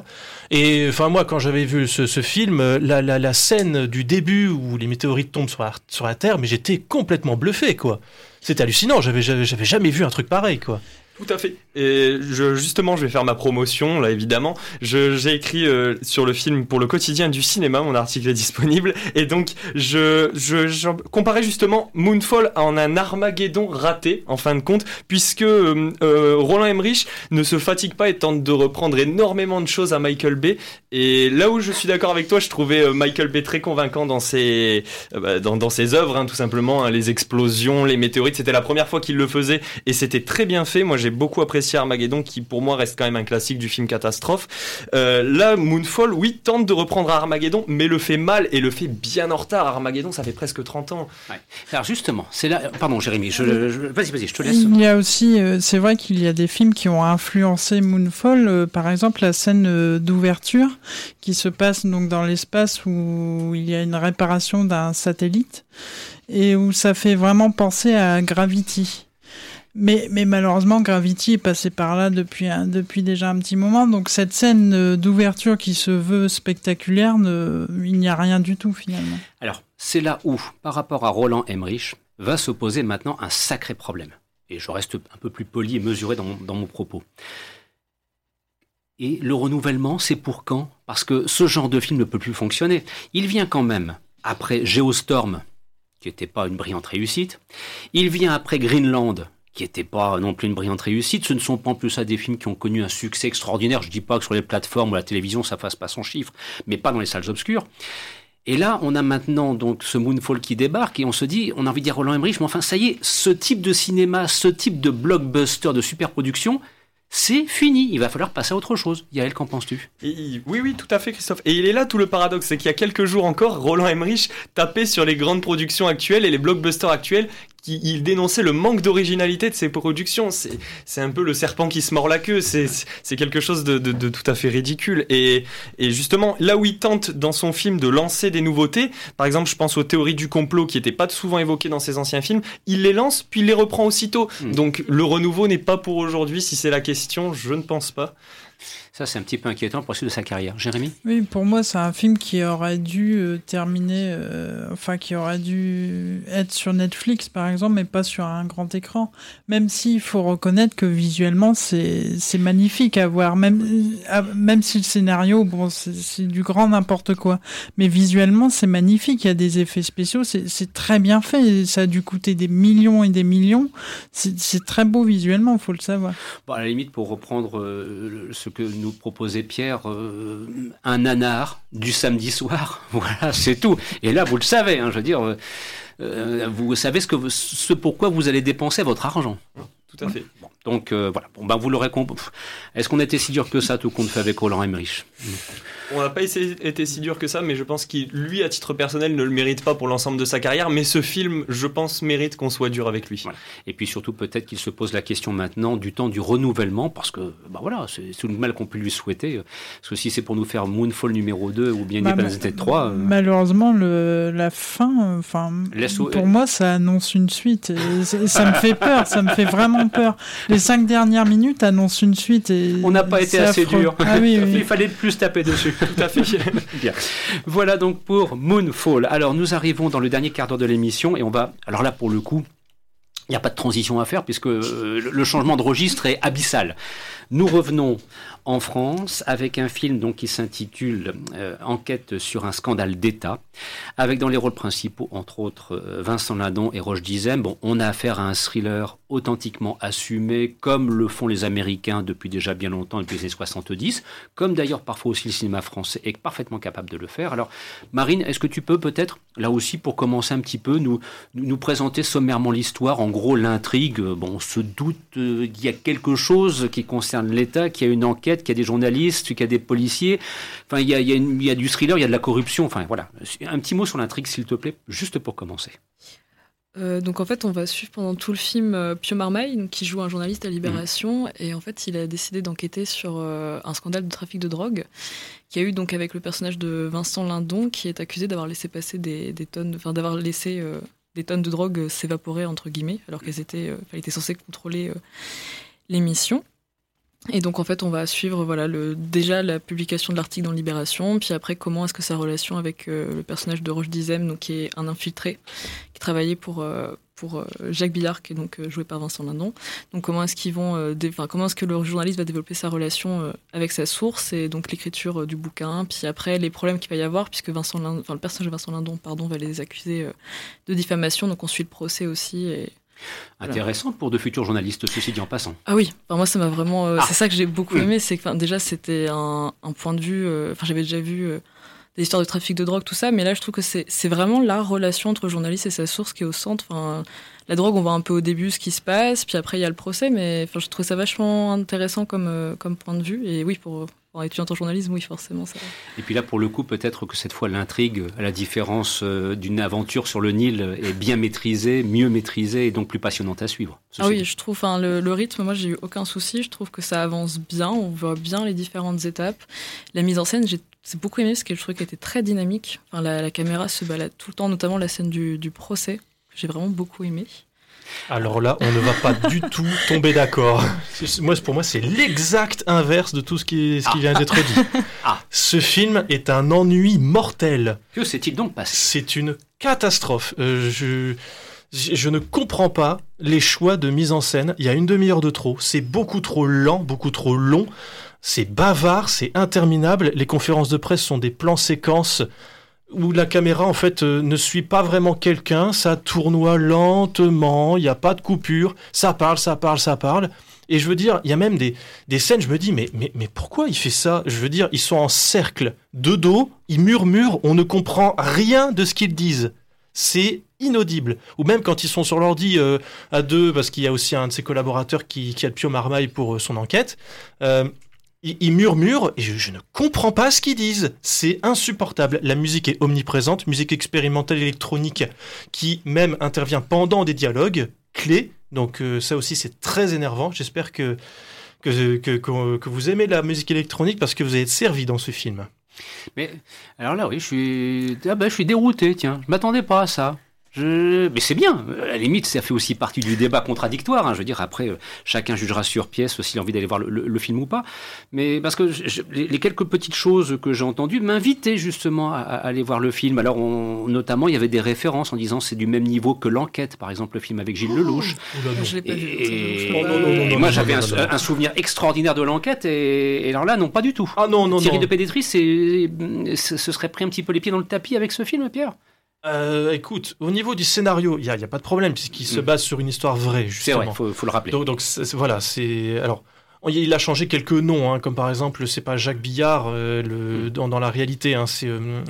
Et enfin, moi, quand j'avais vu ce, ce film, euh, la, la, scène du début où les météorites tombent sur la, Terre, mais j'étais complètement bluffé, quoi. C'était hallucinant, j'avais jamais vu un truc pareil, quoi. Tout à fait. Et justement, je vais faire ma promotion, là, évidemment. J'ai écrit euh, sur le film pour le quotidien du cinéma, mon article est disponible. Et donc, je, je, je comparais justement Moonfall en un Armageddon raté, en fin de compte, puisque euh, euh, Roland Emmerich ne se fatigue pas et tente de reprendre énormément de choses à Michael Bay. Et là où je suis d'accord avec toi, je trouvais Michael Bay très convaincant dans ses, bah, dans, dans ses œuvres, hein, tout simplement. hein, les explosions, les météorites, c'était la première fois qu'il le faisait et c'était très bien fait. Moi, j'ai beaucoup apprécié Armageddon, qui pour moi reste quand même un classique du film catastrophe. Euh, là, Moonfall, oui, tente de reprendre Armageddon, mais le fait mal et le fait bien en retard. Armageddon, ça fait presque 30 ans. Alors justement, c'est là. Pardon, Jérémy. Je, je- vas-y, vas-y, je te laisse. Il y a aussi, euh, c'est vrai qu'il y a des films qui ont influencé Moonfall. euh, par exemple, la scène d'ouverture qui se passe donc dans l'espace où il y a une réparation d'un satellite et où ça fait vraiment penser à Gravity. Mais, malheureusement, Gravity est passé par là depuis, depuis déjà un petit moment. Donc cette scène euh, d'ouverture qui se veut spectaculaire, il n'y a rien du tout finalement. Alors, c'est là où, par rapport à Roland Emmerich, va s'opposer maintenant un sacré problème. Et je reste un peu plus poli et mesuré dans mon, dans mon propos. Et le renouvellement, c'est pour quand? Parce que ce genre de film ne peut plus fonctionner. Il vient quand même après Geostorm, qui n'était pas une brillante réussite. Il vient après Greenland, qui n'était pas non plus une brillante réussite. Ce ne sont pas en plus à des films qui ont connu un succès extraordinaire. Je dis pas que sur les plateformes ou la télévision, ça fasse pas son chiffre, mais pas dans les salles obscures. Et là, on a maintenant donc ce Moonfall qui débarque et on se dit, on a envie de dire Roland Emmerich, mais enfin ça y est, ce type de cinéma, ce type de blockbuster, de superproduction, c'est fini. Il va falloir passer à autre chose. Yael, qu'en penses-tu? Oui, oui, tout à fait, Christophe. Et il est là tout le paradoxe, c'est qu'il y a quelques jours encore, Roland Emmerich tapait sur les grandes productions actuelles et les blockbusters actuels, qui, il dénonçait le manque d'originalité de ces productions. C'est, c'est un peu le serpent qui se mord la queue. C'est, quelque chose de, de- de tout à fait ridicule. Et, et justement, là où il tente dans son film de lancer des nouveautés, par exemple, je pense aux théories du complot qui n'étaient pas souvent évoquées dans ses anciens films, il les lance puis il les reprend aussitôt. Mm. Donc le renouveau n'est pas pour aujourd'hui. Si c'est la question, je ne pense pas. Ça, c'est un petit peu inquiétant pour la suite de sa carrière. Jérémy? Oui, pour moi, c'est un film qui aurait dû euh, terminer, euh, enfin, qui aurait dû être sur Netflix, par exemple, mais pas sur un grand écran. Même s'il faut reconnaître que visuellement, c'est magnifique à voir. Même, euh, même si le scénario, bon, c'est du grand n'importe quoi. Mais visuellement, c'est magnifique. Il y a des effets spéciaux. C'est très bien fait. Ça a dû coûter des millions et des millions. C'est très beau visuellement, il faut le savoir. Bon, à la limite, pour reprendre ce que nous proposait Pierre, euh, un nanar du samedi soir. voilà, c'est tout. Et là, vous le savez, hein, je veux dire, euh, euh, vous savez ce, que, ce pourquoi vous allez dépenser votre argent. Tout à fait. donc voilà, bon, ben, vous l'aurez compris. Est-ce qu'on était si dur que ça, tout compte fait avec Roland Emmerich? On n'a pas été si dur que ça, mais je pense qu'il, lui, à titre personnel, ne le mérite pas pour l'ensemble de sa carrière. Mais ce film, je pense, mérite qu'on soit dur avec lui. Et puis surtout, peut-être qu'il se pose la question maintenant du temps du renouvellement, parce que, bah voilà, c'est tout le mal qu'on peut lui souhaiter. Parce que si c'est pour nous faire Moonfall numéro 2 ou bien bah, Independence 3. Euh, malheureusement, le, la fin, enfin, pour moi, ça annonce une suite. ça me fait peur, ça me fait vraiment peur. Les cinq dernières minutes annoncent une suite. Et on n'a pas été assez dur. Ah Il fallait plus taper dessus. Tout à fait. Bien. Voilà donc pour Moonfall. Alors nous arrivons dans le dernier quart d'heure de l'émission et on va. Alors là pour le coup. Il n'y a pas de transition à faire puisque euh, le changement de registre est abyssal. Nous revenons en France avec un film donc qui s'intitule euh, Enquête sur un scandale d'État, avec dans les rôles principaux entre autres euh, Vincent Lindon et Roche Dizem. Bon, on a affaire à un thriller authentiquement assumé, comme le font les Américains depuis déjà bien longtemps, depuis les années 70, comme d'ailleurs parfois aussi le cinéma français est parfaitement capable de le faire. Alors, Marine, est-ce que tu peux peut-être, là aussi, pour commencer un petit peu, nous, nous présenter sommairement l'histoire, en gros l'intrigue? Bon, on se doute euh, qu'il y a quelque chose qui concerne l'État, qu'il y a une enquête qu'il y a des journalistes, qu'il y a des policiers. Enfin, il y a, il y a, du thriller, il y a de la corruption. Enfin, voilà. Un petit mot sur l'intrigue, s'il te plaît, juste pour commencer. Euh, donc en fait, on va suivre pendant tout le film euh, Pio Marmaille, qui joue un journaliste à Libération, mmh. et en fait, il a décidé d'enquêter sur euh, un scandale de trafic de drogue, qui a eu donc avec le personnage de Vincent Lindon, qui est accusé d'avoir laissé passer des, tonnes, enfin d'avoir laissé des tonnes de drogue s'évaporer entre guillemets, alors qu'elles étaient, était censée contrôler l'émission. Et donc en fait, on va suivre voilà déjà la publication de l'article dans Libération, puis après comment est-ce que sa relation avec euh, le personnage de Roche Dizem, donc qui est un infiltré, qui travaillait pour euh, pour euh, Jacques Billard, qui est donc joué par Vincent Lindon. Donc comment est-ce qu'ils vont, comment est-ce que le journaliste va développer sa relation avec sa source et donc l'écriture du bouquin, puis après les problèmes qu'il va y avoir puisque Vincent le personnage de Vincent Lindon, pardon, va les accuser de diffamation, donc on suit le procès aussi et Intéressant pour de futurs journalistes, ceci dit en passant. Ah oui, moi ça m'a vraiment. Euh, ah. C'est ça que j'ai beaucoup aimé, c'est que déjà c'était un, point de vue. Euh, enfin, j'avais déjà vu euh, des histoires de trafic de drogue, tout ça, mais là je trouve que c'est vraiment la relation entre le journaliste et sa source qui est au centre. Enfin, la drogue, on voit un peu au début ce qui se passe, puis après il y a le procès, mais enfin, je trouve ça vachement intéressant comme, comme point de vue. Et oui, pour, en étudiant en journalisme, oui, forcément. Ça... Et puis là, pour le coup, peut-être que cette fois, l'intrigue, à la différence euh, d'une aventure sur le Nil, est bien maîtrisée, mieux maîtrisée et donc plus passionnante à suivre. Ah oui, je trouve, enfin, le, rythme, moi, j'ai eu aucun souci. Je trouve que ça avance bien. On voit bien les différentes étapes. La mise en scène, j'ai beaucoup aimé parce que je trouvais qu'elle était très dynamique. Enfin, la, caméra se balade tout le temps, notamment la scène du, du procès. J'ai vraiment beaucoup aimé. Alors là, on ne va pas du tout tomber d'accord. Moi, pour moi, c'est l'exact inverse de tout ce qui, ce qui vient d'être dit. Ah. Ce film est un ennui mortel. Que s'est-il donc passé? C'est une catastrophe. Euh, je, je ne comprends pas les choix de mise en scène. Il y a une demi-heure de trop. C'est beaucoup trop lent, beaucoup trop long. C'est bavard, c'est interminable. Les conférences de presse sont des plans séquences où la caméra en fait euh, ne suit pas vraiment quelqu'un, ça tournoie lentement, il n'y a pas de coupure, ça parle, ça parle, ça parle. Et je veux dire, il y a même des, des scènes, je me dis, mais, mais, mais pourquoi il fait ça? Je veux dire, ils sont en cercle, de dos, ils murmurent, on ne comprend rien de ce qu'ils disent. C'est inaudible. Ou même quand ils sont sur l'ordi euh, à deux, parce qu'il y a aussi un de ses collaborateurs qui, a le pied marmaille pour euh, son enquête, ils, murmurent et je, ne comprends pas ce qu'ils disent. C'est insupportable. La musique est omniprésente, musique expérimentale électronique qui même intervient pendant des dialogues clés. Donc euh, ça aussi c'est très énervant. J'espère que que, vous aimez la musique électronique parce que vous êtes servi dans ce film. Mais alors là oui, je suis ah ben, je suis dérouté. Tiens, je m'attendais pas à ça. Mais c'est bien. À la limite, ça fait aussi partie du débat contradictoire. Hein. Je veux dire, après, euh, chacun jugera sur pièce s'il a envie d'aller voir le, film ou pas. Mais parce que les, quelques petites choses que j'ai entendues m'invitaient justement à, aller voir le film. Alors, notamment, il y avait des références en disant c'est du même niveau que l'enquête, par exemple, le film avec Gilles Lelouch. Et, moi, j'avais un, souvenir extraordinaire de l'enquête. Et, alors là, non, pas du tout. Ah non, non, Thierry de Pédétris, ce serait pris un petit peu les pieds dans le tapis avec ce film, Pierre? Euh, écoute, au niveau du scénario, il n'y a, a, pas de problème puisqu'il se mm. base sur une histoire vraie, justement. C'est vrai, il faut, le rappeler. Donc, donc voilà, c'est alors il a changé quelques noms, hein, comme par exemple, c'est pas Jacques Billard euh, le, mm. dans, dans, la réalité, hein, c'est euh,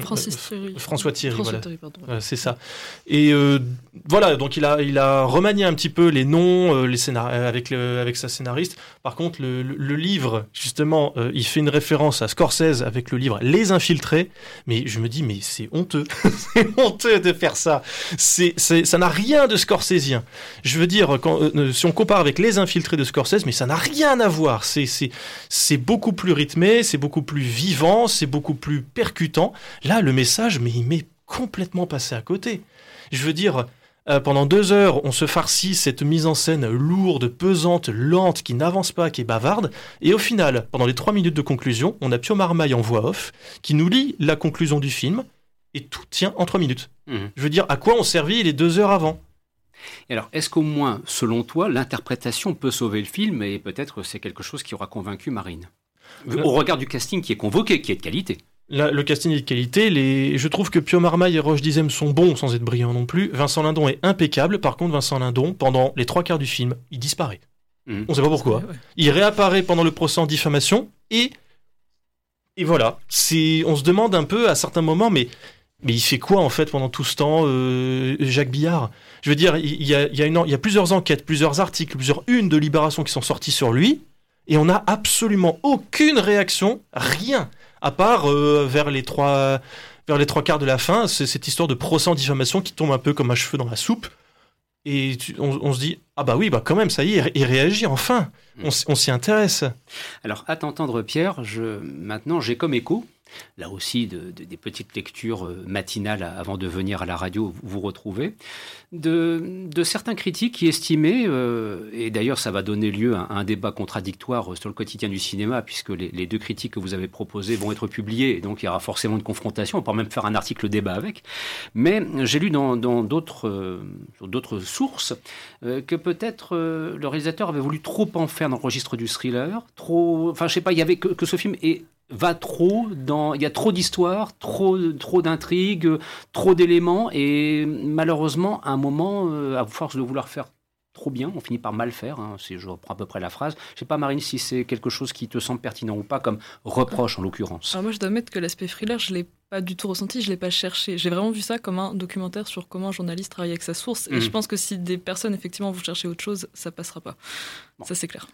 François Thierry. voilà. c'est ça. Et euh, voilà, donc il a, il a remanié un petit peu les noms les scénar avec, le, avec sa scénariste. Par contre, le, le, livre, justement, il fait une référence à Scorsese avec le livre Les Infiltrés. Mais je me dis, mais c'est honteux. c'est honteux de faire ça. C'est, ça n'a rien de scorsésien. Je veux dire, quand, si on compare avec Les Infiltrés de Scorsese, mais ça n'a rien à voir c'est beaucoup plus rythmé, c'est beaucoup plus vivant, c'est beaucoup plus percutant. Là, le message, mais il m'est complètement passé à côté. Je veux dire, euh, pendant deux heures, on se farcit cette mise en scène lourde, pesante, lente, qui n'avance pas, qui est bavarde. Et au final, pendant les trois minutes de conclusion, on a Pio Marmaille en voix off, qui nous lit la conclusion du film, et tout tient en trois minutes. Mmh. Je veux dire, à quoi on servit les deux heures avant? Alors, est-ce qu'au moins, selon toi, l'interprétation peut sauver le film et peut-être c'est quelque chose qui aura convaincu Marine? Au regard du casting qui est convoqué, qui est de qualité. le casting est de qualité. Les... Je trouve que Pio Marmaille et Roche Dizem sont bons sans être brillants non plus. Vincent Lindon est impeccable. Par contre, Vincent Lindon, pendant les trois quarts du film, il disparaît. Mhm. On ne sait pas pourquoi. Il réapparaît pendant le procès en diffamation et et voilà. On se demande un peu à certains moments, mais mais il fait quoi en fait pendant tout ce temps, euh, Jacques Billard? Je veux dire, il y, a, il, y a une, plusieurs enquêtes, plusieurs articles, plusieurs unes de Libération qui sont sortis sur lui, et on n'a absolument aucune réaction, rien, à part euh, vers les trois vers les trois quarts de la fin, c'est cette histoire de procès en diffamation qui tombe un peu comme un cheveu dans la soupe. Et on, se dit, ah bah oui, bah quand même, ça y est, il réagit enfin. On, on s'y intéresse. Alors, à t'entendre, Pierre, je, maintenant j'ai comme écho là aussi des petites lectures euh, matinales avant de venir à la radio vous retrouver, de, certains critiques qui estimaient, euh, et d'ailleurs ça va donner lieu à, un débat contradictoire sur le quotidien du cinéma, puisque les, deux critiques que vous avez proposées vont être publiées, et donc il y aura forcément une confrontation, on peut même faire un article débat avec, mais j'ai lu dans d'autres euh, sources que peut-être le réalisateur avait voulu trop en faire dans le registre du thriller, trop, enfin je sais pas, il y avait que, que ce film est va trop dans. Il y a trop d'histoires, trop, trop d'intrigues, trop d'éléments, et malheureusement, à un moment, euh, à force de vouloir faire trop bien, on finit par mal faire, hein, si je reprends à peu près la phrase. Je sais pas, Marine, si c'est quelque chose qui te semble pertinent ou pas, comme reproche en l'occurrence. moi, je dois admettre que l'aspect thriller, je l'ai pas du tout ressenti, je l'ai pas cherché. J'ai vraiment vu ça comme un documentaire sur comment un journaliste travaille avec sa source. Et mmh. je pense que si des personnes, effectivement, vous cherchez autre chose, ça passera pas. Ça, c'est clair.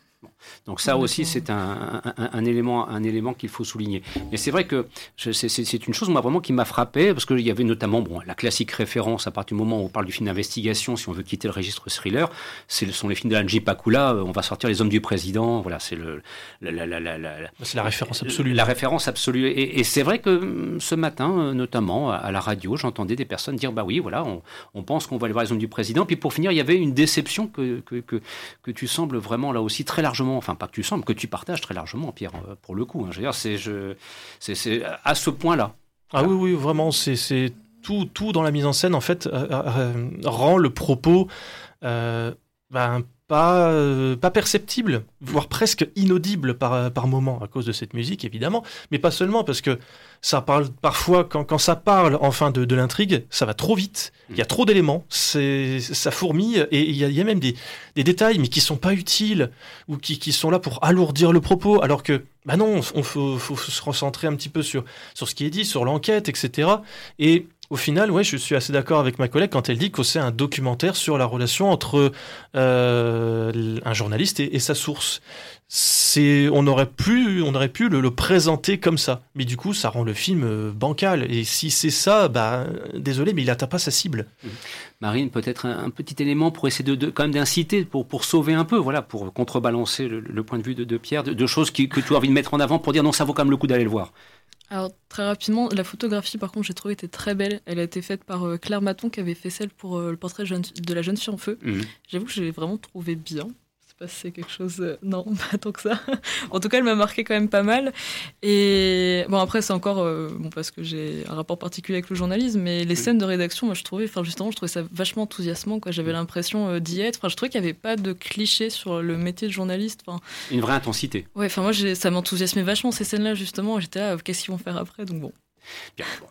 Donc ça aussi, c'est un, élément, un élément qu'il faut souligner. Mais c'est vrai que c'est une chose, moi, vraiment, qui m'a frappé, parce qu'il y avait notamment bon, la classique référence, à partir du moment où on parle du film d'investigation, si on veut quitter le registre thriller, ce sont les films de Angie Pakula, on va sortir Les Hommes du Président, voilà, c'est le... La, la, la, la référence absolue. La référence absolue. Et, c'est vrai que hum, ce matin, notamment, à la radio, j'entendais des personnes dire, bah oui, voilà, on, pense qu'on va aller voir Les Hommes du Président, puis pour finir, il y avait une déception que, que, que, que tu sembles vraiment, là aussi, très enfin pas que tu sembles, que tu partages très largement, Pierre, euh, pour le coup. Hein. Je veux dire, c'est, je, c'est, à ce point-là. Ah oui, oui, vraiment, c'est, tout, tout dans la mise en scène, en fait, euh, euh, rend le propos ben, pas, pas perceptible, voire presque inaudible par, par moment à cause de cette musique, évidemment, mais pas seulement, parce que ça parle parfois, quand, quand ça parle enfin de, de l'intrigue, ça va trop vite, il y a trop d'éléments, c'est, ça fourmille, et il y a, y a, même des, des, détails, mais qui sont pas utiles, ou qui, qui, sont là pour alourdir le propos, alors que, bah non, on faut, faut se recentrer un petit peu sur, sur ce qui est dit, sur l'enquête, etc. Et au final, ouais, je suis assez d'accord avec ma collègue quand elle dit que c'est un documentaire sur la relation entre euh, un journaliste et, sa source. C'est, on aurait pu, on aurait pu le, présenter comme ça, mais du coup, ça rend le film euh, bancal. Et si c'est ça, bah, désolé, mais il atteint pas sa cible. Mmh. Marine, peut-être un, petit élément pour essayer de, quand même d'inciter, pour, pour sauver un peu, voilà, pour contrebalancer le, point de vue de, Pierre, de, choses que tu as envie de mettre en avant pour dire non, ça vaut quand même le coup d'aller le voir. Alors très rapidement, la photographie par contre j'ai trouvé était très belle. Elle a été faite par euh, Claire Maton qui avait fait celle pour euh, le portrait de la jeune fille en feu. Mhm. J'avoue que j'ai vraiment trouvé bien pas si c'est quelque chose. euh, Non, pas tant que ça. en tout cas, elle m'a marqué quand même pas mal. Et bon, après, c'est encore. euh, bon, parce que j'ai un rapport particulier avec le journalisme, mais les scènes de rédaction, moi, je trouvais. Enfin, justement, je trouvais ça vachement enthousiasmant, quoi. J'avais l'impression euh, d'y être. Enfin, je trouvais qu'il n'y avait pas de clichés sur le métier de journaliste. Enfin, Une vraie intensité. ouais, enfin, moi, ça m'enthousiasmait vachement, ces scènes-là, justement. J'étais là, qu'est-ce qu'ils vont faire après? Donc, bon. Bien, bon.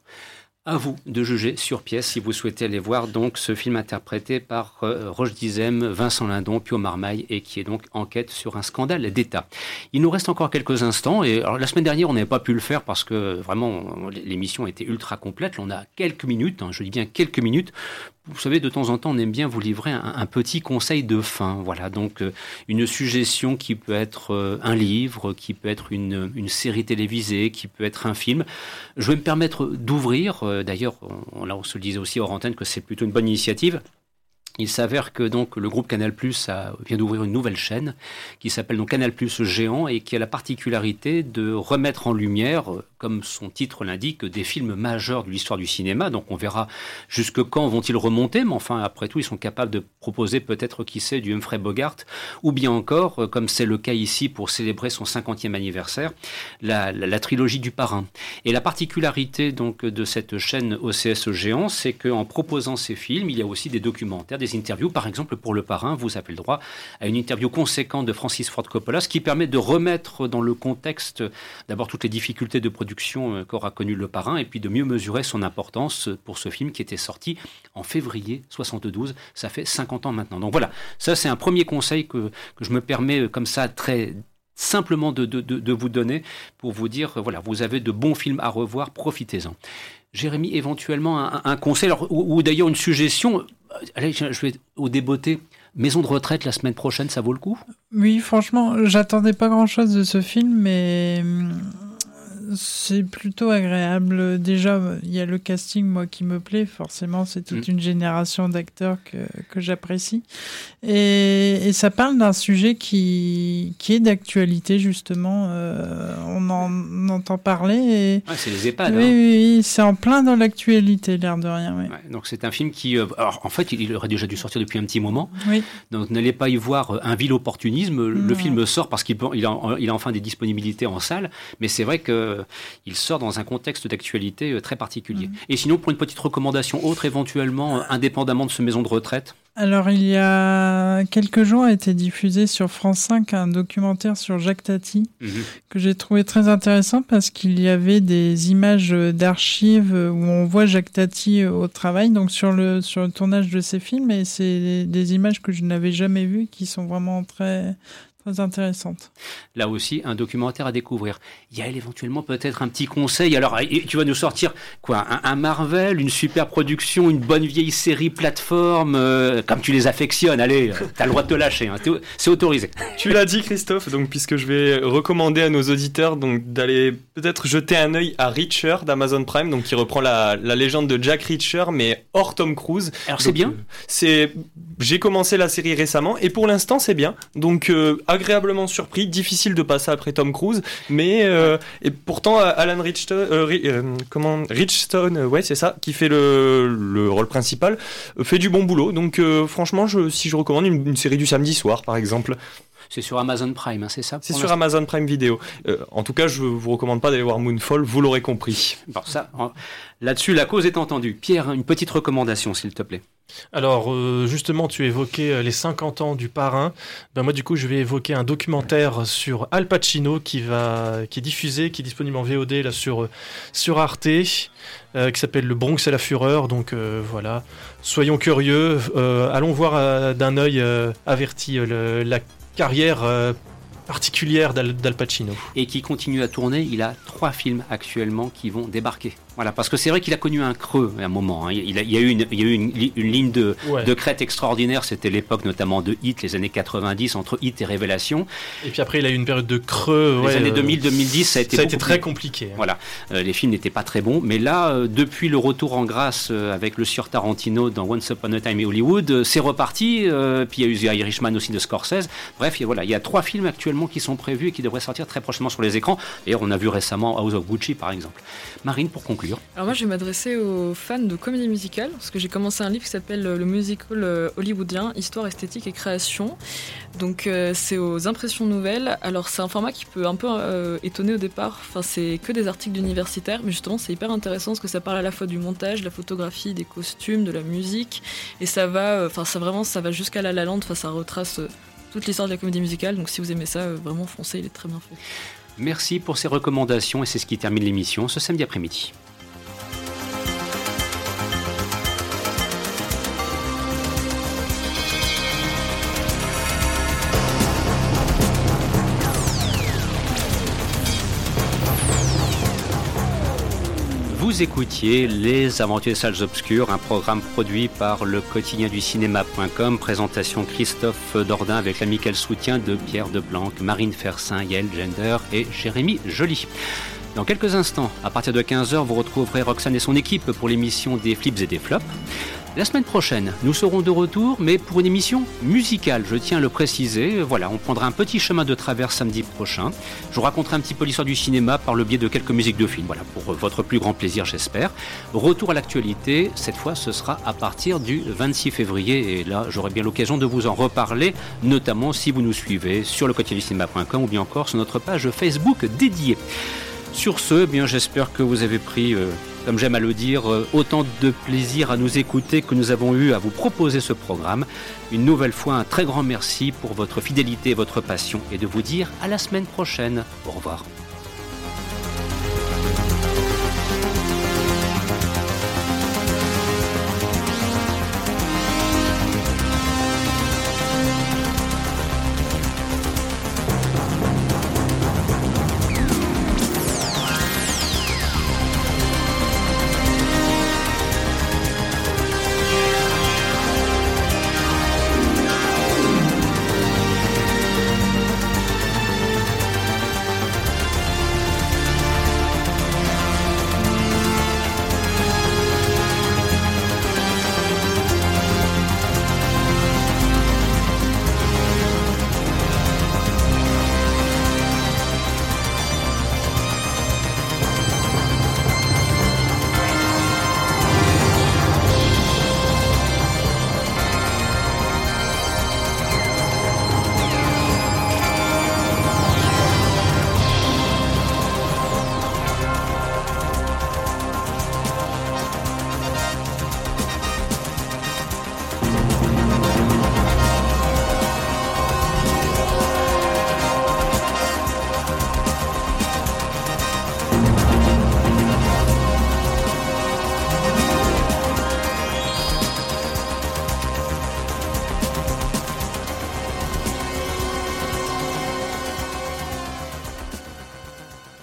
À vous de juger sur pièce si vous souhaitez aller voir donc ce film interprété par euh, Roche Dizem, Vincent Lindon, Pio Marmaille et qui est donc enquête sur un scandale d'État. Il nous reste encore quelques instants et la semaine dernière on n'avait pas pu le faire parce que vraiment l'émission était ultra complète. On a quelques minutes, hein, je dis bien quelques minutes. Vous savez, de temps en temps, on aime bien vous livrer un, petit conseil de fin. Voilà, donc euh, une suggestion qui peut être euh, un livre, qui peut être une, une série télévisée, qui peut être un film. Je vais me permettre d'ouvrir, euh, d'ailleurs, on, là on se le disait aussi hors antenne que c'est plutôt une bonne initiative. Il s'avère que donc le groupe Canal Plus vient d'ouvrir une nouvelle chaîne qui s'appelle donc Canal Plus Géant et qui a la particularité de remettre en lumière, euh, comme son titre l'indique, des films majeurs de l'histoire du cinéma. Donc on verra jusque quand vont-ils remonter, mais enfin après tout ils sont capables de proposer peut-être qui sait du Humphrey Bogart ou bien encore, euh, comme c'est le cas ici pour célébrer son 50e anniversaire, la, trilogie du Parrain. Et la particularité donc de cette chaîne OCS Géant, c'est qu'en proposant ces films, il y a aussi des documentaires, interviews. Par exemple, pour Le Parrain, vous avez le droit à une interview conséquente de Francis Ford Coppola, ce qui permet de remettre dans le contexte d'abord toutes les difficultés de production euh, qu'aura connu Le Parrain et puis de mieux mesurer son importance pour ce film qui était sorti en février 72. Ça fait 50 ans maintenant. Donc voilà, ça c'est un premier conseil que, je me permets euh, comme ça très simplement de, vous donner pour vous dire, voilà, vous avez de bons films à revoir, profitez-en. Jérémy, éventuellement un, conseil, ou, ou d'ailleurs une suggestion, allez, je vais au débeauté. Maison de retraite la semaine prochaine, ça vaut le coup? Oui, franchement, j'attendais pas grand-chose de ce film, mais hum, c'est plutôt agréable. Déjà, il y a le casting, moi, qui me plaît. Forcément, c'est toute mmh. une génération d'acteurs que, que j'apprécie. Et, et, ça parle d'un sujet qui, qui est d'actualité, justement. Euh, on en on entend parler. Et... Ouais, c'est les EHPAD. Oui, hein. oui, oui c'est en plein dans l'actualité, l'air de rien. Oui. Ouais, donc, c'est un film qui. Euh, alors, en fait, il aurait déjà dû sortir depuis un petit moment. Oui. Donc, n'allez pas y voir un vil opportunisme. Le film sort parce qu'il il a, il a enfin des disponibilités en salle. Mais c'est vrai que il sort dans un contexte d'actualité euh, très particulier. Mhm. Et sinon, pour une petite recommandation autre, éventuellement, euh, indépendamment de ce maison de retraite Alors, il y a quelques jours a été diffusé sur France 5 un documentaire sur Jacques Tati Mhm. que j'ai trouvé très intéressant parce qu'il y avait des images d'archives où on voit Jacques Tati au travail, donc sur le, sur le tournage de ses films, et c'est des images que je n'avais jamais vues qui sont vraiment très, très intéressantes. Là aussi, un documentaire à découvrir. Il y a éventuellement peut-être un petit conseil. Alors, et tu vas nous sortir quoi un, un, Marvel, une super production, une bonne vieille série plateforme, euh, comme tu les affectionnes. Allez, euh, t'as le droit de te lâcher. Hein, c'est autorisé. Tu l'as dit, Christophe. Donc, puisque je vais recommander à nos auditeurs donc d'aller peut-être jeter un œil à Reacher d'Amazon Prime, donc qui reprend la, la, légende de Jack Reacher, mais hors Tom Cruise. Alors, c'est bien. Euh, c'est j'ai commencé la série récemment et pour l'instant c'est bien. Donc euh, agréablement surpris, difficile de passer après Tom Cruise, mais euh, et pourtant Alan Richstone, euh, comment Richstone, ouais c'est ça, qui fait le, le rôle principal, fait du bon boulot. Donc euh, franchement, si je recommande une série du samedi soir par exemple. C'est sur Amazon Prime, hein, c'est ça C'est sur Amazon Prime Video. Euh, en tout cas, je vous recommande pas d'aller voir Moonfall, vous l'aurez compris. Bon, ça, là-dessus, la cause est entendue. Pierre, une petite recommandation, s'il te plaît. Alors, euh, justement, tu évoquais les 50 ans du parrain. Ben, moi, du coup, je vais évoquer un documentaire sur Al Pacino qui, va, qui est diffusé, qui est disponible en VOD là, sur, sur Arte, euh, qui s'appelle Le Bronx et la Fureur. Donc, euh, voilà. Soyons curieux. euh, allons voir euh, d'un œil euh, averti le, la carrière euh, particulière d'Al, Pacino. Et qui continue à tourner. Il a trois films actuellement qui vont débarquer. Voilà, parce que c'est vrai qu'il a connu un creux à un moment. Hein. Il, a, il, y a eu une, il y a eu une, une ligne de, Ouais. de crête extraordinaire. C'était l'époque notamment de Hit, les années 90, entre Hit et Révélation. Et puis après, il a eu une période de creux. les ouais, années euh, 2000-2010, ça a été, Ça a été très plus- compliqué. hein. Voilà, Euh, les films n'étaient pas très bons, mais là, euh, depuis le retour en grâce euh, avec le sur Tarantino dans Once Upon a Time in Hollywood, euh, c'est reparti. euh, puis il y a eu The Irishman aussi de Scorsese. Bref, il y a- voilà, il y a trois films actuellement qui sont prévus et qui devraient sortir très prochainement sur les écrans. D'ailleurs, on a vu récemment House of Gucci, par exemple. Marine, pour conclure. Alors moi, je vais m'adresser aux fans de comédie musicale, parce que j'ai commencé un livre qui s'appelle Le musical euh, hollywoodien, histoire, esthétique et création. Donc euh, c'est aux impressions nouvelles. Alors c'est un format qui peut un peu euh, étonner au départ. Enfin, c'est que des articles d'universitaires, mais justement c'est hyper intéressant parce que ça parle à la fois du montage, de la photographie, des costumes, de la musique, et ça va, euh, enfin ça vraiment, ça va jusqu'à la La Land. Enfin, ça retrace toute l'histoire de la comédie musicale. Donc si vous aimez ça, vraiment foncez, il est très bien fait. Merci pour ces recommandations et c'est ce qui termine l'émission ce samedi après-midi. Vous écoutiez Les Aventures des Salles Obscures, un programme produit par le quotidien du cinéma.com, présentation Christophe Dordain avec l'amical soutien de Pierre Deblanc, Marine Fersin, Yael Gender et Jérémy Joly. Dans quelques instants, à partir de 15h, vous retrouverez Roxane et son équipe pour l'émission des flips et des flops. La semaine prochaine, nous serons de retour, mais pour une émission musicale, je tiens à le préciser. Voilà, on prendra un petit chemin de travers samedi prochain. Je vous raconterai un petit peu l'histoire du cinéma par le biais de quelques musiques de films. Voilà, pour votre plus grand plaisir, j'espère. Retour à l'actualité, cette fois, ce sera à partir du 26 février. Et là, j'aurai bien l'occasion de vous en reparler, notamment si vous nous suivez sur le quotidien du cinéma.com ou bien encore sur notre page Facebook dédiée. Sur ce, eh bien j'espère que vous avez pris, euh, comme j'aime à le dire, euh, autant de plaisir à nous écouter que nous avons eu à vous proposer ce programme. Une nouvelle fois, un très grand merci pour votre fidélité et votre passion et de vous dire à la semaine prochaine. Au revoir.